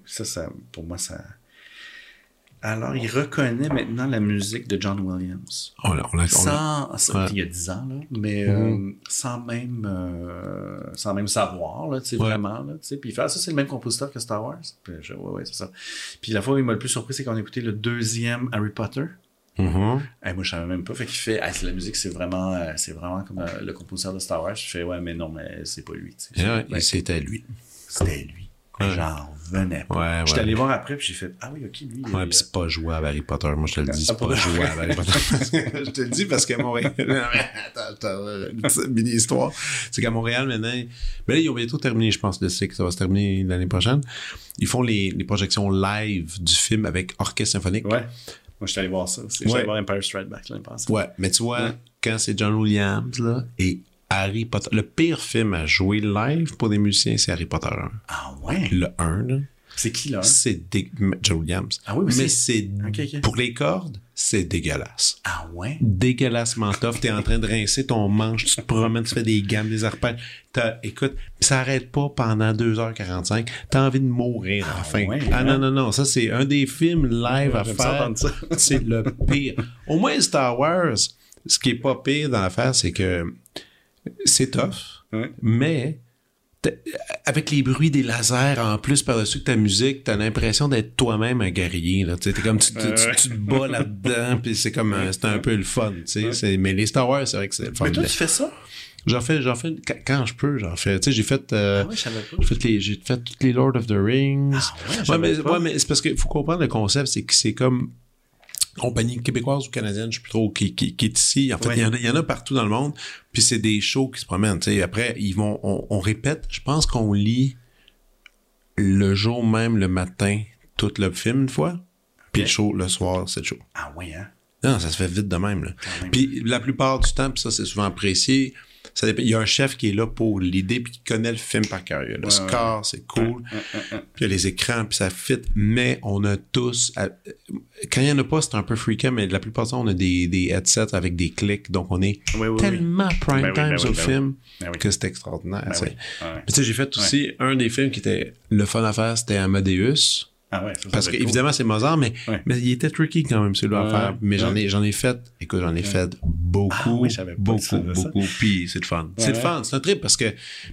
ça, ça, pour moi, ça. Alors, il reconnaît maintenant la musique de John Williams. On l'a- on l'a- Sans, sans- Ouais. il y a 10 ans, là, mais Mhm. euh, sans même euh, sans même savoir, là, tu sais, Ouais. vraiment. Là, tu sais. Puis il fait, ah, ça, c'est le même compositeur que Star Wars. Puis je, ouais, ouais, c'est ça. Puis la fois où il m'a le plus surpris, c'est qu'on a écouté le deuxième Harry Potter. Mhm. Eh, moi, je savais même pas. Fait qu'il fait, ah, la musique, c'est vraiment, euh, c'est vraiment comme le compositeur de Star Wars. Je fais, ouais, mais non, mais c'est pas lui. Et ouais, Ben, et c'était lui. c'était lui. J'en revenais pas. Ouais, J'étais allé voir après, puis j'ai fait, ah oui, ok, lui. Ouais, pis c'est pas jouable Harry Potter. Moi, je te le dis, Ah, c'est pour pas jouable Harry Potter. je te le dis parce qu'à Montréal. Attends, attends, une petite mini-histoire. C'est qu'à Montréal, maintenant, mais là, ils ont bientôt terminé, je pense, le cycle. Ça va se terminer l'année prochaine. Ils font les, les projections live du film avec orchestre symphonique. Ouais. Moi, j'étais allé voir ça. aussi. J'étais Ouais. allé voir Empire Strike Back l'année passée. Ouais, mais tu vois, quand c'est John Williams, là, et Harry Potter, le pire film à jouer live pour des musiciens, c'est Harry Potter 1. Ah ouais? Le 1, là. C'est qui, là? C'est dé- Joe Williams. Ah oui, mais mais c'est- pour les cordes, c'est dégueulasse. Ah ouais? Dégueulassement tough. T'es en train de rincer ton manche, tu te promènes, tu fais des gammes, des arpèges. Écoute, ça arrête pas pendant 2h45. T'as envie de mourir à la Ah fin. ouais, ah hein? non, non, non. Ça, c'est un des films live à faire. c'est le pire. Au moins, Star Wars, ce qui est pas pire dans l'affaire, c'est que c'est tough, Ouais. mais avec les bruits des lasers en plus par-dessus que ta musique, t'as l'impression d'être toi-même un guerrier. Là. T'es comme tu, tu- Ouais, tu- ouais. tu te bats là-dedans, puis c'est comme un- c'est un peu le fun. C'est- Mais les Star Wars, c'est vrai que c'est le fun. Mais toi, tu fais ça? J'en fais, j'en fais quand, quand je peux, j'en fais. Tu sais, j'ai fait, euh, Ah ouais, j'ai fait les, j'ai fait toutes les Lord of the Rings. Ah ouais, mais, ouais, mais c'est parce qu'il faut comprendre le concept, c'est que c'est comme compagnie québécoise ou canadienne, je sais plus trop, qui, qui, qui est ici. En fait, Ouais. il y en a, il y en a partout dans le monde. Puis c'est des shows qui se promènent. Après, ils vont, on, on répète. Je pense qu'on lit le jour même, le matin, tout le film une fois. Puis le show, le soir, c'est le show. Ah ouais, hein? Non, ça se fait vite de même. Là. Quand même. Puis la plupart du temps, puis ça c'est souvent apprécié, ça il y a un chef qui est là pour l'idée puis qui connaît le film par cœur. Il y a Le Ouais, score, c'est cool. Puis il y a les écrans, puis ça fit. Mais on a tous... à- Quand il n'y en a pas, c'est un peu freakant, mais la plupart du temps, on a des, des headsets avec des clics. Donc on est Oui, oui, oui. tellement prime Ben time ben sur le film que c'est extraordinaire. Ben tu sais, j'ai fait aussi un des films qui était le fun à faire, c'était Amadeus. Ah ouais, ça, ça Parce que cool. évidemment c'est Mozart, mais, Ouais. mais il était tricky quand même celui-là Ouais, à faire. Mais j'en ai j'en ai fait, écoute j'en ai fait beaucoup, Ah oui, beaucoup, ça, beaucoup. Puis c'est le fun. C'est le fun, c'est un trip parce que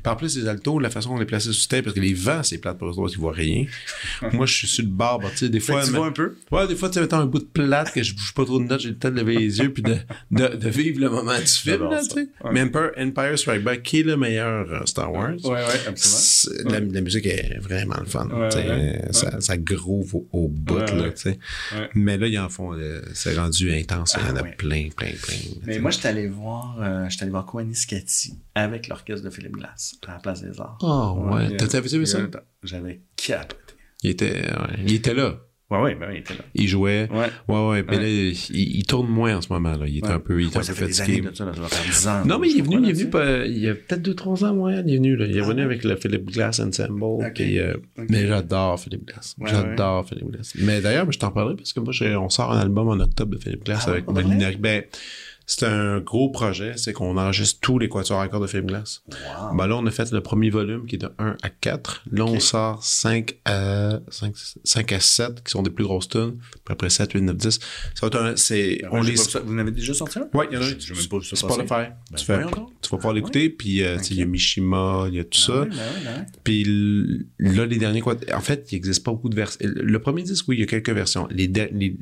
par plus les altos, la façon dont on les plaçait sur tête, parce que les vents c'est plate pour eux autres, ils voient rien. Moi je suis sur le bord, bah, tu sais des fois. tu mais- vois un peu? Ouais, des fois, tu sais, un bout de plate que je bouge pas trop de notes, j'ai le temps de lever les yeux puis de, de, de vivre le moment du film, là, tu sais. Mais Empire, Empire Strike Back, qui est le meilleur euh, Star Wars, Ouais, ouais, absolument. la, la musique est vraiment le fun. Ça, groove au, bout, Ouais, là, ouais. tu sais. Ouais. Mais là, ils en font, euh, c'est rendu intense. Il y en a Ah, plein, plein, plein. Mais moi, j'étais allé voir, euh, j'étais allé voir Scatti avec l'orchestre de Philippe Glass à la Place des Arts. Oh, ouais. T'as vu ça? J'avais capoté. Il était, il était là. Ouais, ouais, ben oui, il était là. Il jouait. Ouais. Ouais, ouais. Mais Ouais. là, il, il tourne moins en ce moment, là. Il est Ouais. un peu, il est Ouais, un ça peu fait des fatigué. années de ça, là, ça va faire 10 ans. Non, mais il est venu, il est venu pas. il y a peut-être 2-3 ans, ouais, il est venu, là. Il est Ah venu ouais? avec le Philip Glass Ensemble. Puis, euh. Mais j'adore Philip Glass. Ouais, j'adore Philip Glass. Mais d'ailleurs, je t'en parlerai parce que moi, on sort un album en octobre de Philip Glass Ah, avec? Molinari. Ben, c'est un gros projet, c'est qu'on enregistre tous les quatuors à cordes de Philip Glass. Wow. Ben là, on a fait le premier volume qui est de 1 à 4. Là, on Ok. sort 5 à, 5, 5 à 7 qui sont des plus grosses tunes. Puis après 7, 8, 9, 10. Ça va être un- c'est, Ben, on les, pas. Vous en avez déjà sorti un? Ouais, il y en a un. J'ai même pas faire. Ben, tu, fais. Tu vas pouvoir l'écouter, puis euh, il y a Mishima, il y a tout Ah ça. ben ben. Puis là, les derniers quoi. En fait, il n'existe pas beaucoup de versions. Le premier disque, oui, il y a quelques versions. Les,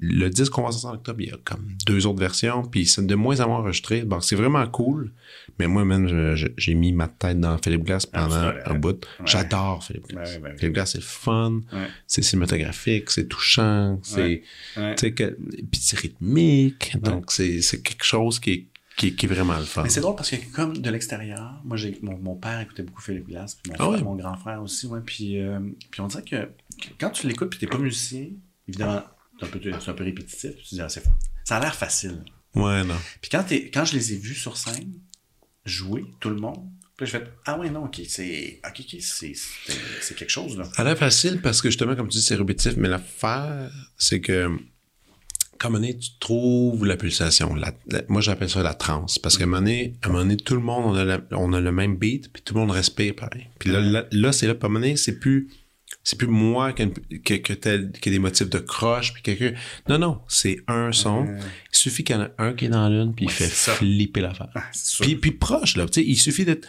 le disque qu'on va sortir en octobre, il y a comme deux autres versions. Puis c'est de moins en moins enregistré. Bon, c'est vraiment cool. Mais moi, même, je- je- j'ai mis ma tête dans Philippe Glass Ah, pendant un ouais. bout. J'adore Philippe Ben Glass. ouais, ouais. Philippe Glass, c'est fun. C'est cinématographique, c'est touchant. C'est. Ouais. Ouais. tu sais, que- Puis c'est rythmique. Donc, c'est quelque chose qui est, qui, est- qui est vraiment le fun. Mais c'est drôle parce que comme de l'extérieur, moi j'ai mon, mon père écoutait beaucoup Philippe Glass, puis mon, Ah mon grand frère aussi, ouais, puis, euh, puis on dirait que, que quand tu l'écoutes puis t'es pas musicien, évidemment, c'est un peu, c'est un peu répétitif, tu te dis, ah, c'est ça a l'air facile. Ouais, non. Puis quand, t'es- quand je les ai vus sur scène, jouer, tout le monde, puis là, je fais, ah ouais, non, ok, c'est, ok, ok, c'est, c'est, c'est quelque chose, là. Ça a l'air facile parce que justement, comme tu dis, c'est répétitif, mais l'affaire, c'est que comme un moment donné, tu trouves la pulsation. La- la- moi, j'appelle ça la transe. Parce qu'à un moment donné, à un moment donné, tout le monde, on a, la- on a le même beat, puis tout le monde respire pareil. Puis là, là, là, c'est là, à un moment donné, c'est plus, c'est plus moi que, que, tel- a des motifs de croche, puis quelqu'un. Non, non, c'est un son. Il suffit qu'il y en a un qui est dans l'une, puis Ouais, il fait flipper l'affaire. ah. Puis, puis proche, là. Tu sais, il suffit d'être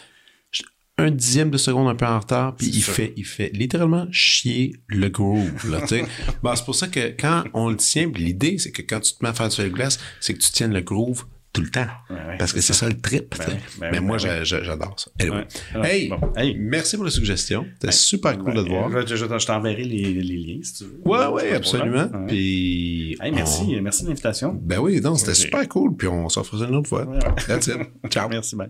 un dixième de seconde un peu en retard, puis il ça. fait, il fait littéralement chier le groove, là, tu sais. Bon, c'est pour ça que quand on le tient, l'idée, c'est que quand tu te mets à faire du fil glace, c'est que tu tiennes le groove tout le temps. Ouais, ouais, parce que c'est ça. le trip, Ben oui, ben Mais oui, moi, ben j'a- j'a- j'adore ça. Anyway. Ouais. Hey, bon. Hey. merci pour la suggestion. C'était super cool de te voir. Je, je- je t'enverrai les, les liens si tu veux. Ouais, ouais, absolument. Puis. Hey, merci, on- merci de l'invitation. Ben oui, non, c'était super cool. Puis on s'en fera une autre fois. That's it. Ciao. Merci, bye.